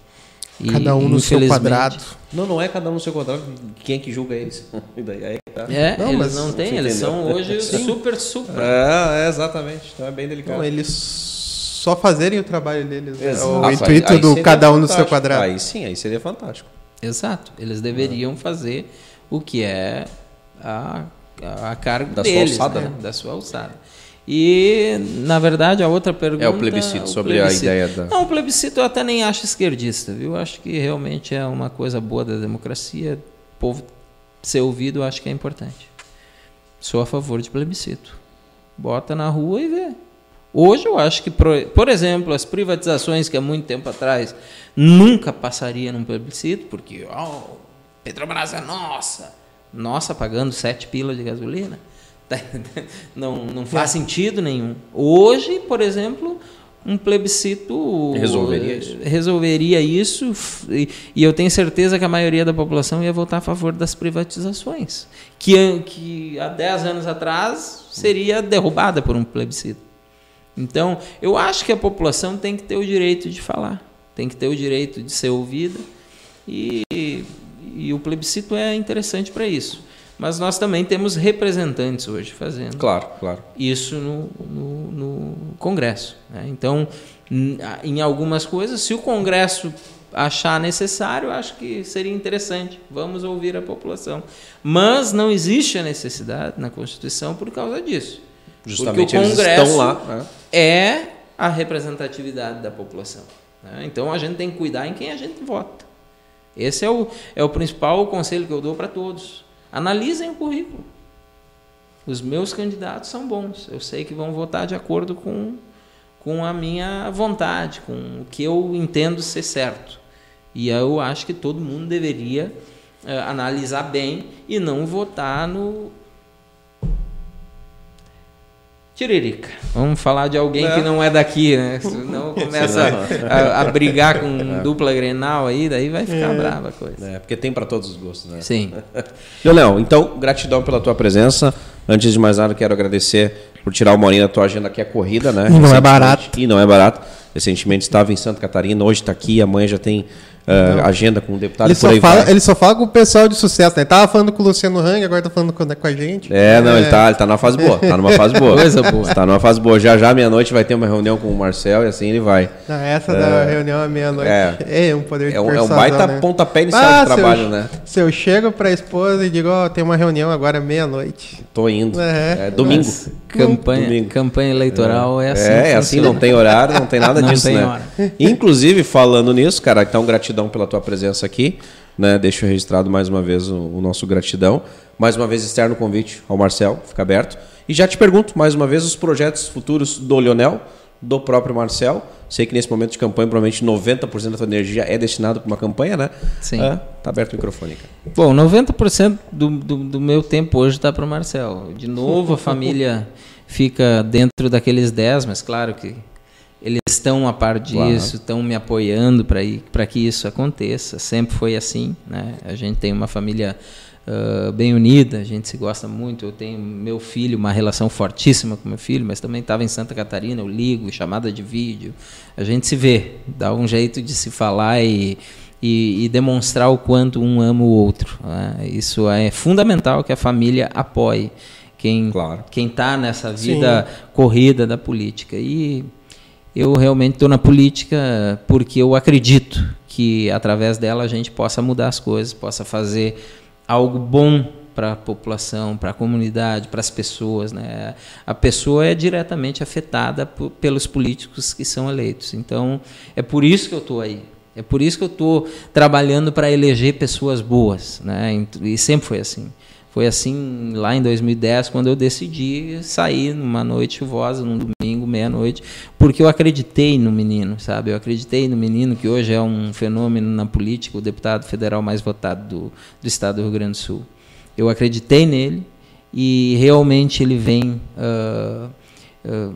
E, Cada um no seu quadrado. Não, não é cada um no seu quadrado. Quem é que julga eles? E daí, aí que tá. É, Não, eles mas não têm, eles são hoje os super supra. É, é, exatamente. Então é bem delicado. Não, eles só fazerem o trabalho deles. né? Exato. O Aí- intuito aí do cada um no seu fantástico. quadrado. Aí sim, aí seria fantástico. Exato. Eles deveriam fazer o que é a, a cargo Da sua deles, alçada, né? né? Da sua alçada. E, na verdade, a outra pergunta... É o plebiscito, sobre a ideia da- Não, o plebiscito eu até nem acho esquerdista, viu? Acho que realmente é uma coisa boa da democracia. O povo ser ouvido, eu acho que é importante. Sou a favor de plebiscito. Bota na rua e vê. Hoje eu acho que, por, exemplo, as privatizações que há muito tempo atrás nunca passaria num plebiscito, porque ó, Petrobras é nossa. Nossa, pagando sete pilas de gasolina. Não, não faz sentido nenhum. Hoje, por exemplo, um plebiscito Resolveria isso. resolveria isso e, e eu tenho certeza que a maioria da população ia votar a favor das privatizações, que, que há 10 anos atrás seria derrubada por um plebiscito. Então, eu acho que a população tem que ter o direito de falar, tem que ter o direito de ser ouvida e, e o plebiscito é interessante para isso. Mas nós também temos representantes hoje fazendo Claro, claro. isso no, no, no Congresso. né? Então, em algumas coisas, se o Congresso achar necessário, acho que seria interessante. Vamos ouvir a população. Mas não existe a necessidade na Constituição por causa disso. Justamente Porque o eles Congresso estão lá. né? é a representatividade da população. né? Então a gente tem que cuidar em quem a gente vota. Esse é o, é o principal conselho que eu dou para todos. Analisem o currículo. Os meus candidatos são bons. Eu sei que vão votar de acordo com, com a minha vontade, com o que eu entendo ser certo. E eu acho que todo mundo deveria eh, analisar bem e não votar no Tiririca. Vamos falar de alguém é. que não é daqui, né? Senão começa a, a, brigar com dupla Grenal aí, daí vai ficar é. brava a coisa. É, porque tem para todos os gostos, né? Sim. Leonel, então, gratidão pela tua presença. Antes de mais nada, quero agradecer por tirar uma horinha da tua agenda que é corrida, né? E não é barato. E não é barato. Recentemente estava em Santa Catarina, hoje está aqui, amanhã já tem uh, agenda com o deputado. Ele só, fala, ele só fala com o pessoal de sucesso, né? Ele tava falando com o Luciano Hang, agora tá falando com, com a gente. É, não, é. Ele, tá, ele tá numa fase boa. Tá numa fase boa. Coisa boa. Tá numa fase boa. Já já meia-noite vai ter uma reunião com o Marcel e assim ele vai. Não, essa é, da reunião à meia-noite é, é um poder de é um, é um baita né? pontapé inicial ah, de trabalho, eu, né? Se eu chego pra esposa e digo, ó, oh, tem uma reunião agora meia-noite. Tô indo. É, é domingo. Nossa, campanha, domingo. campanha eleitoral é, é assim. É, é assim, não tem horário, não tem nada não disso, tem né? Hora. Inclusive, falando nisso, cara, então gratidão pela tua presença aqui. Né? Deixo registrado mais uma vez o, o nosso gratidão. Mais uma vez, externo convite ao Marcel, fica aberto. E já te pergunto, mais uma vez, os projetos futuros do Lionel, do próprio Marcel. Sei que nesse momento de campanha, provavelmente 90% da tua energia é destinado para uma campanha, né? Sim. É, tá aberto o microfone. Cara. Bom, 90% do, do, do meu tempo hoje está para o Marcel. De novo, a família fica dentro daqueles 10, mas claro que eles estão a par disso, claro. estão me apoiando para que isso aconteça. Sempre foi assim. Né? A gente tem uma família uh, bem unida, a gente se gosta muito. Eu tenho meu filho, uma relação fortíssima com meu filho, mas também estava em Santa Catarina, eu ligo, chamada de vídeo. A gente se vê, dá um jeito de se falar e, e, e demonstrar o quanto um ama o outro. Né? Isso é fundamental que a família apoie quem claro. está nessa vida Sim. corrida da política. E eu realmente estou na política porque eu acredito que através dela a gente possa mudar as coisas, possa fazer algo bom para a população, para a comunidade, para as pessoas. Né? A pessoa é diretamente afetada pelos políticos que são eleitos. Então, é por isso que eu estou aí. É por isso que eu estou trabalhando para eleger pessoas boas. Né? E sempre foi assim. Foi assim lá em 2010, quando eu decidi sair numa noite chuvosa, num domingo, meia-noite, porque eu acreditei no menino, sabe? Eu acreditei no menino, que hoje é um fenômeno na política, o deputado federal mais votado do, do estado do Rio Grande do Sul. Eu acreditei nele e realmente ele vem uh, uh,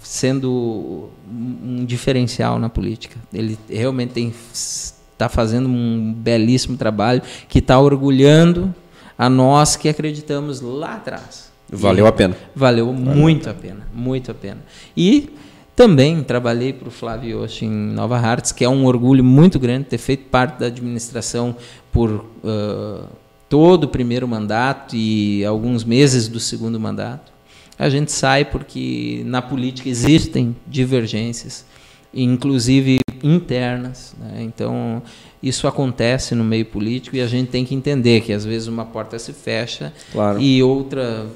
sendo um diferencial na política. Ele realmente está fazendo um belíssimo trabalho que está orgulhando a nós que acreditamos lá atrás. Valeu e a pena. Valeu, valeu muito a pena, muito a pena. E também trabalhei para o Flávio Yoshi em Nova Hartz, que é um orgulho muito grande ter feito parte da administração por uh, todo o primeiro mandato e alguns meses do segundo mandato. A gente sai porque na política existem divergências, inclusive internas. Né? Então, isso acontece no meio político e a gente tem que entender que às vezes uma porta se fecha claro. e outra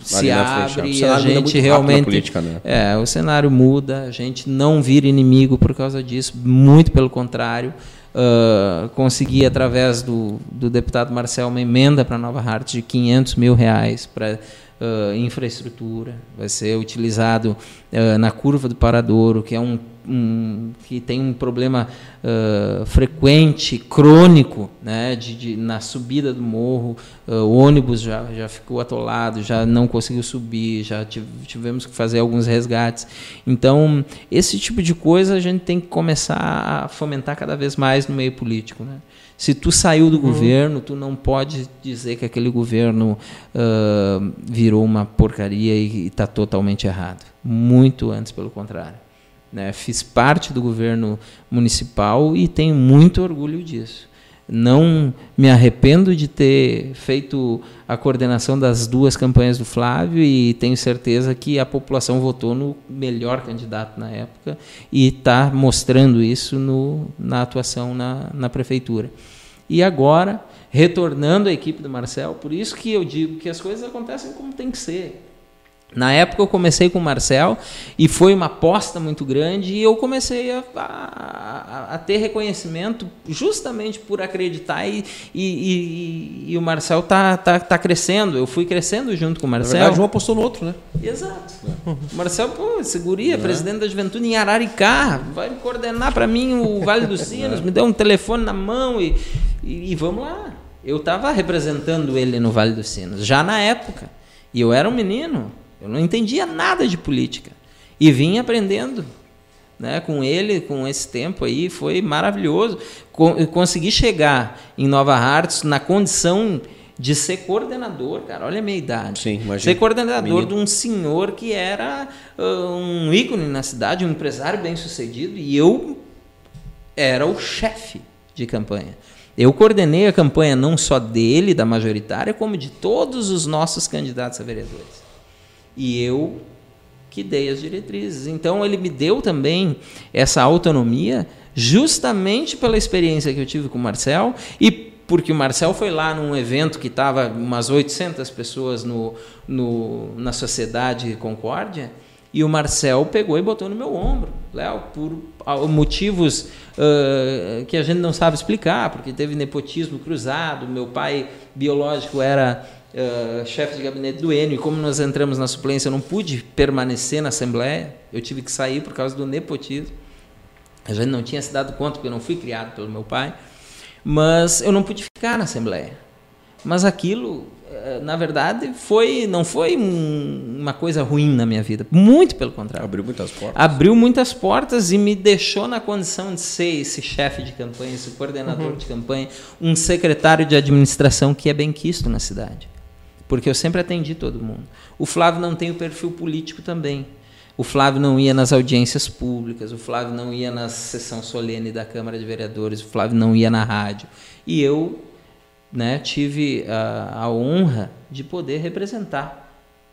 se abre e a gente realmente política, né? é o cenário muda a gente não vira inimigo por causa disso muito pelo contrário uh, consegui através do, do deputado Marcel uma emenda para Nova Hart de 500 mil reais para uh, infraestrutura vai ser utilizado uh, na curva do Paradouro que é um um, que tem um problema uh, frequente, crônico, né, de, de, na subida do morro, uh, o ônibus já, já ficou atolado, já não conseguiu subir, já tivemos que fazer alguns resgates. Então, esse tipo de coisa a gente tem que começar a fomentar cada vez mais no meio político. Né? Se tu saiu do uhum. governo, tu não pode dizer que aquele governo uh, virou uma porcaria e está totalmente errado. Muito antes, pelo contrário. Né? Fiz parte do governo municipal e tenho muito orgulho disso. Não me arrependo de ter feito a coordenação das duas campanhas do Flávio e tenho certeza que a população votou no melhor candidato na época e está mostrando isso no, na atuação na, na prefeitura. E agora, retornando à equipe do Marcel, por isso que eu digo que as coisas acontecem como tem que ser. Na época eu comecei com o Marcel e foi uma aposta muito grande e eu comecei a, a, a ter reconhecimento justamente por acreditar e, e, e, e o Marcel tá, tá, tá crescendo. Eu fui crescendo junto com o Marcel. Na verdade, um apostou no outro, né? Exato. É. O Marcel, pô, seguria, é. presidente da juventude em Araricá, vai coordenar para mim o Vale dos Sinos, é. me deu um telefone na mão e, e, e vamos lá. Eu estava representando ele no Vale dos Sinos, já na época. E eu era um menino. Eu não entendia nada de política. E vim aprendendo né, com ele, com esse tempo aí, foi maravilhoso. consegui chegar em Nova Hartz na condição de ser coordenador, cara. Olha a minha idade. Sim, imagina. Ser coordenador Menino. de um senhor que era uh, um ícone na cidade, um empresário bem sucedido, e eu era o chefe de campanha. Eu coordenei a campanha não só dele, da majoritária, como de todos os nossos candidatos a vereadores. E eu que dei as diretrizes. Então ele me deu também essa autonomia justamente pela experiência que eu tive com o Marcel e porque o Marcel foi lá num evento que estava umas 800 pessoas no, no, na Sociedade Concórdia e o Marcel pegou e botou no meu ombro, Léo, por motivos uh, que a gente não sabe explicar, porque teve nepotismo cruzado, meu pai biológico era uh, chefe de gabinete do Enio, e como nós entramos na suplência, eu não pude permanecer na Assembleia, eu tive que sair por causa do nepotismo. A gente não tinha se dado conta, porque eu não fui criado pelo meu pai, mas eu não pude ficar na Assembleia. Mas aquilo eh, na verdade, foi não foi um, uma coisa ruim na minha vida. Muito pelo contrário. Abriu muitas portas. Abriu muitas portas e me deixou na condição de ser esse chefe de campanha, esse coordenador uhum. de campanha, um secretário de administração que é bem quisto na cidade. Porque eu sempre atendi todo mundo. O Flávio não tem o perfil político também. O Flávio não ia nas audiências públicas, o Flávio não ia na sessão solene da Câmara de Vereadores, o Flávio não ia na rádio. E eu né, tive a, a honra de poder representar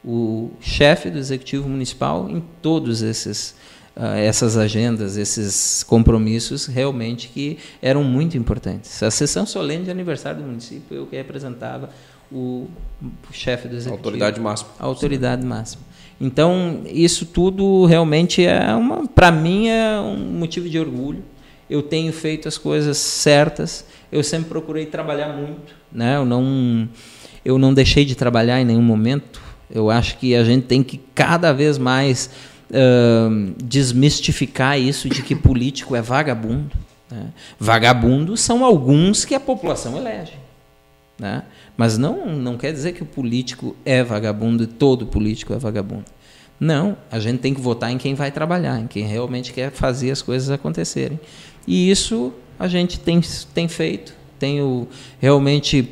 o chefe do executivo municipal em todos esses uh, essas agendas, esses compromissos realmente que eram muito importantes. A sessão solene de aniversário do município eu que representava o, chefe do executivo. autoridade máxima. Autoridade máxima. Então isso tudo realmente é uma, para mim é um motivo de orgulho. Eu tenho feito as coisas certas eu sempre procurei trabalhar muito, né? Eu não eu não deixei de trabalhar em nenhum momento. Eu acho que a gente tem que cada vez mais uh, desmistificar isso de que político é vagabundo. Né? Vagabundos são alguns que a população elege. Né? Mas não, não quer dizer que o político é vagabundo e todo político é vagabundo. Não, a gente tem que votar em quem vai trabalhar, em quem realmente quer fazer as coisas acontecerem. E isso a gente tem, tem feito. Tenho realmente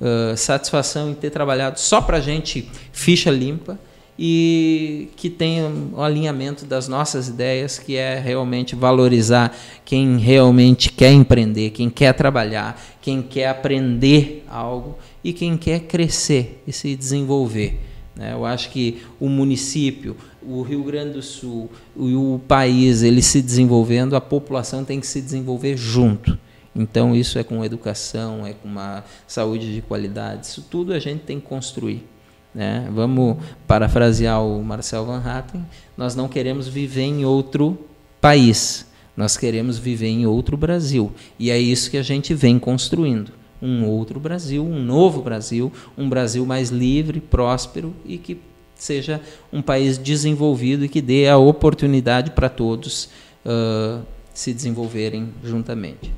uh, satisfação em ter trabalhado só para a gente ficha limpa e que tenha um alinhamento das nossas ideias, que é realmente valorizar quem realmente quer empreender, quem quer trabalhar, quem quer aprender algo e quem quer crescer e se desenvolver. Né? Eu acho que o município, o Rio Grande do Sul, o, o país, ele se desenvolvendo, a população tem que se desenvolver junto. Então, isso é com educação, é com uma saúde de qualidade, isso tudo a gente tem que construir. Né? Vamos parafrasear o Marcel Van Hatten: nós não queremos viver em outro país, nós queremos viver em outro Brasil. E é isso que a gente vem construindo um outro Brasil, um novo Brasil, um Brasil mais livre, próspero e que seja um país desenvolvido e que dê a oportunidade para todos uh, se desenvolverem juntamente.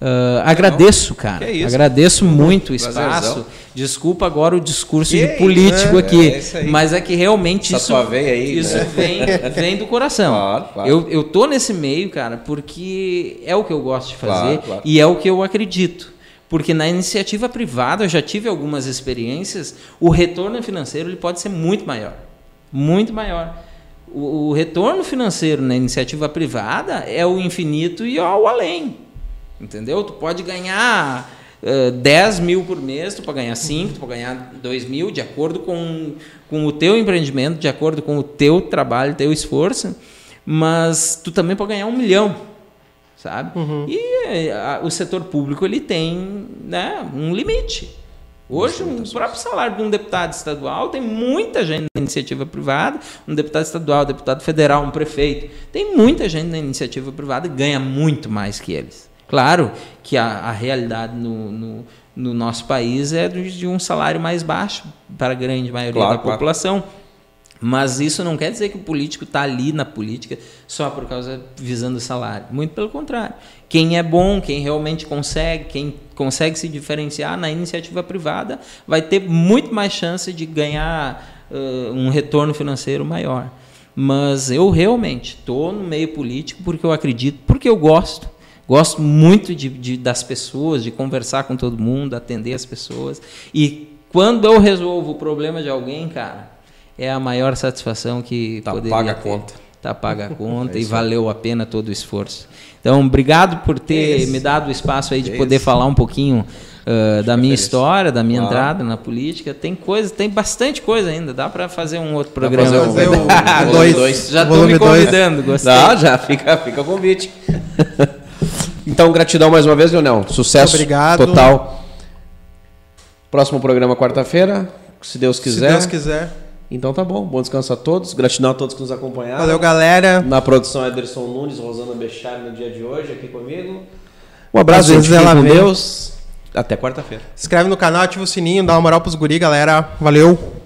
Uh, agradeço, cara. É agradeço muito o espaço. Desculpa agora o discurso que de político né? aqui, é mas é que realmente Essa isso, aí, isso né? vem, vem do coração. Claro, claro. Eu, eu tô nesse meio, cara, porque é o que eu gosto de fazer claro, e é o que eu acredito. Porque na iniciativa privada, eu já tive algumas experiências, o retorno financeiro ele pode ser muito maior. Muito maior. O, o retorno financeiro na iniciativa privada é o infinito e ao além. Entendeu? Tu pode ganhar uh, 10 mil por mês, tu pode ganhar 5, tu pode ganhar 2 mil, de acordo com, com o teu empreendimento, de acordo com o teu trabalho, teu esforço, mas tu também pode ganhar um milhão sabe? Uhum. E a, o setor público ele tem né, um limite. Hoje, o próprio salário de um deputado estadual tem muita gente na iniciativa privada, um deputado estadual, um deputado federal, um prefeito. Tem muita gente na iniciativa privada e ganha muito mais que eles. Claro que a, a realidade no, no, no, nosso país é de um salário mais baixo para a grande maioria claro, da claro. Mas isso não quer dizer que o político está ali na política só por causa visando salário. Muito pelo contrário. Quem é bom, quem realmente consegue, quem consegue se diferenciar na iniciativa privada, vai ter muito mais chance de ganhar uh, um retorno financeiro maior. Mas eu realmente estou no meio político porque eu acredito, porque eu gosto. Gosto muito de, de, das pessoas, de conversar com todo mundo, atender as pessoas. E quando eu resolvo o problema de alguém, cara, é a maior satisfação que tá poderia paga ter. a conta. Tá paga a conta é e valeu a pena todo o esforço. Então, obrigado por ter me dado o espaço aí de É poder isso. falar um pouquinho uh, da minha feliz. história, da minha Claro. entrada na política. Tem coisa, tem bastante coisa ainda. Dá para fazer um outro programa. fazer um- Fazer o Volume dois. dois. Já estou me dois. convidando, gostei. Não, já fica, fica o convite. então, gratidão mais uma vez, Leonel. Sucesso Obrigado. total. Próximo programa quarta-feira, se Deus Se quiser. Deus quiser. Então tá bom. Bom descanso a todos. Gratidão a todos que nos acompanharam. Valeu, galera. Na produção, Ederson Nunes, Rosana Bechari no dia de hoje aqui comigo. Um abraço, gente. com. Deus. Até quarta-feira. Se inscreve no canal, ativa o sininho, dá uma moral pros guri, galera. Valeu.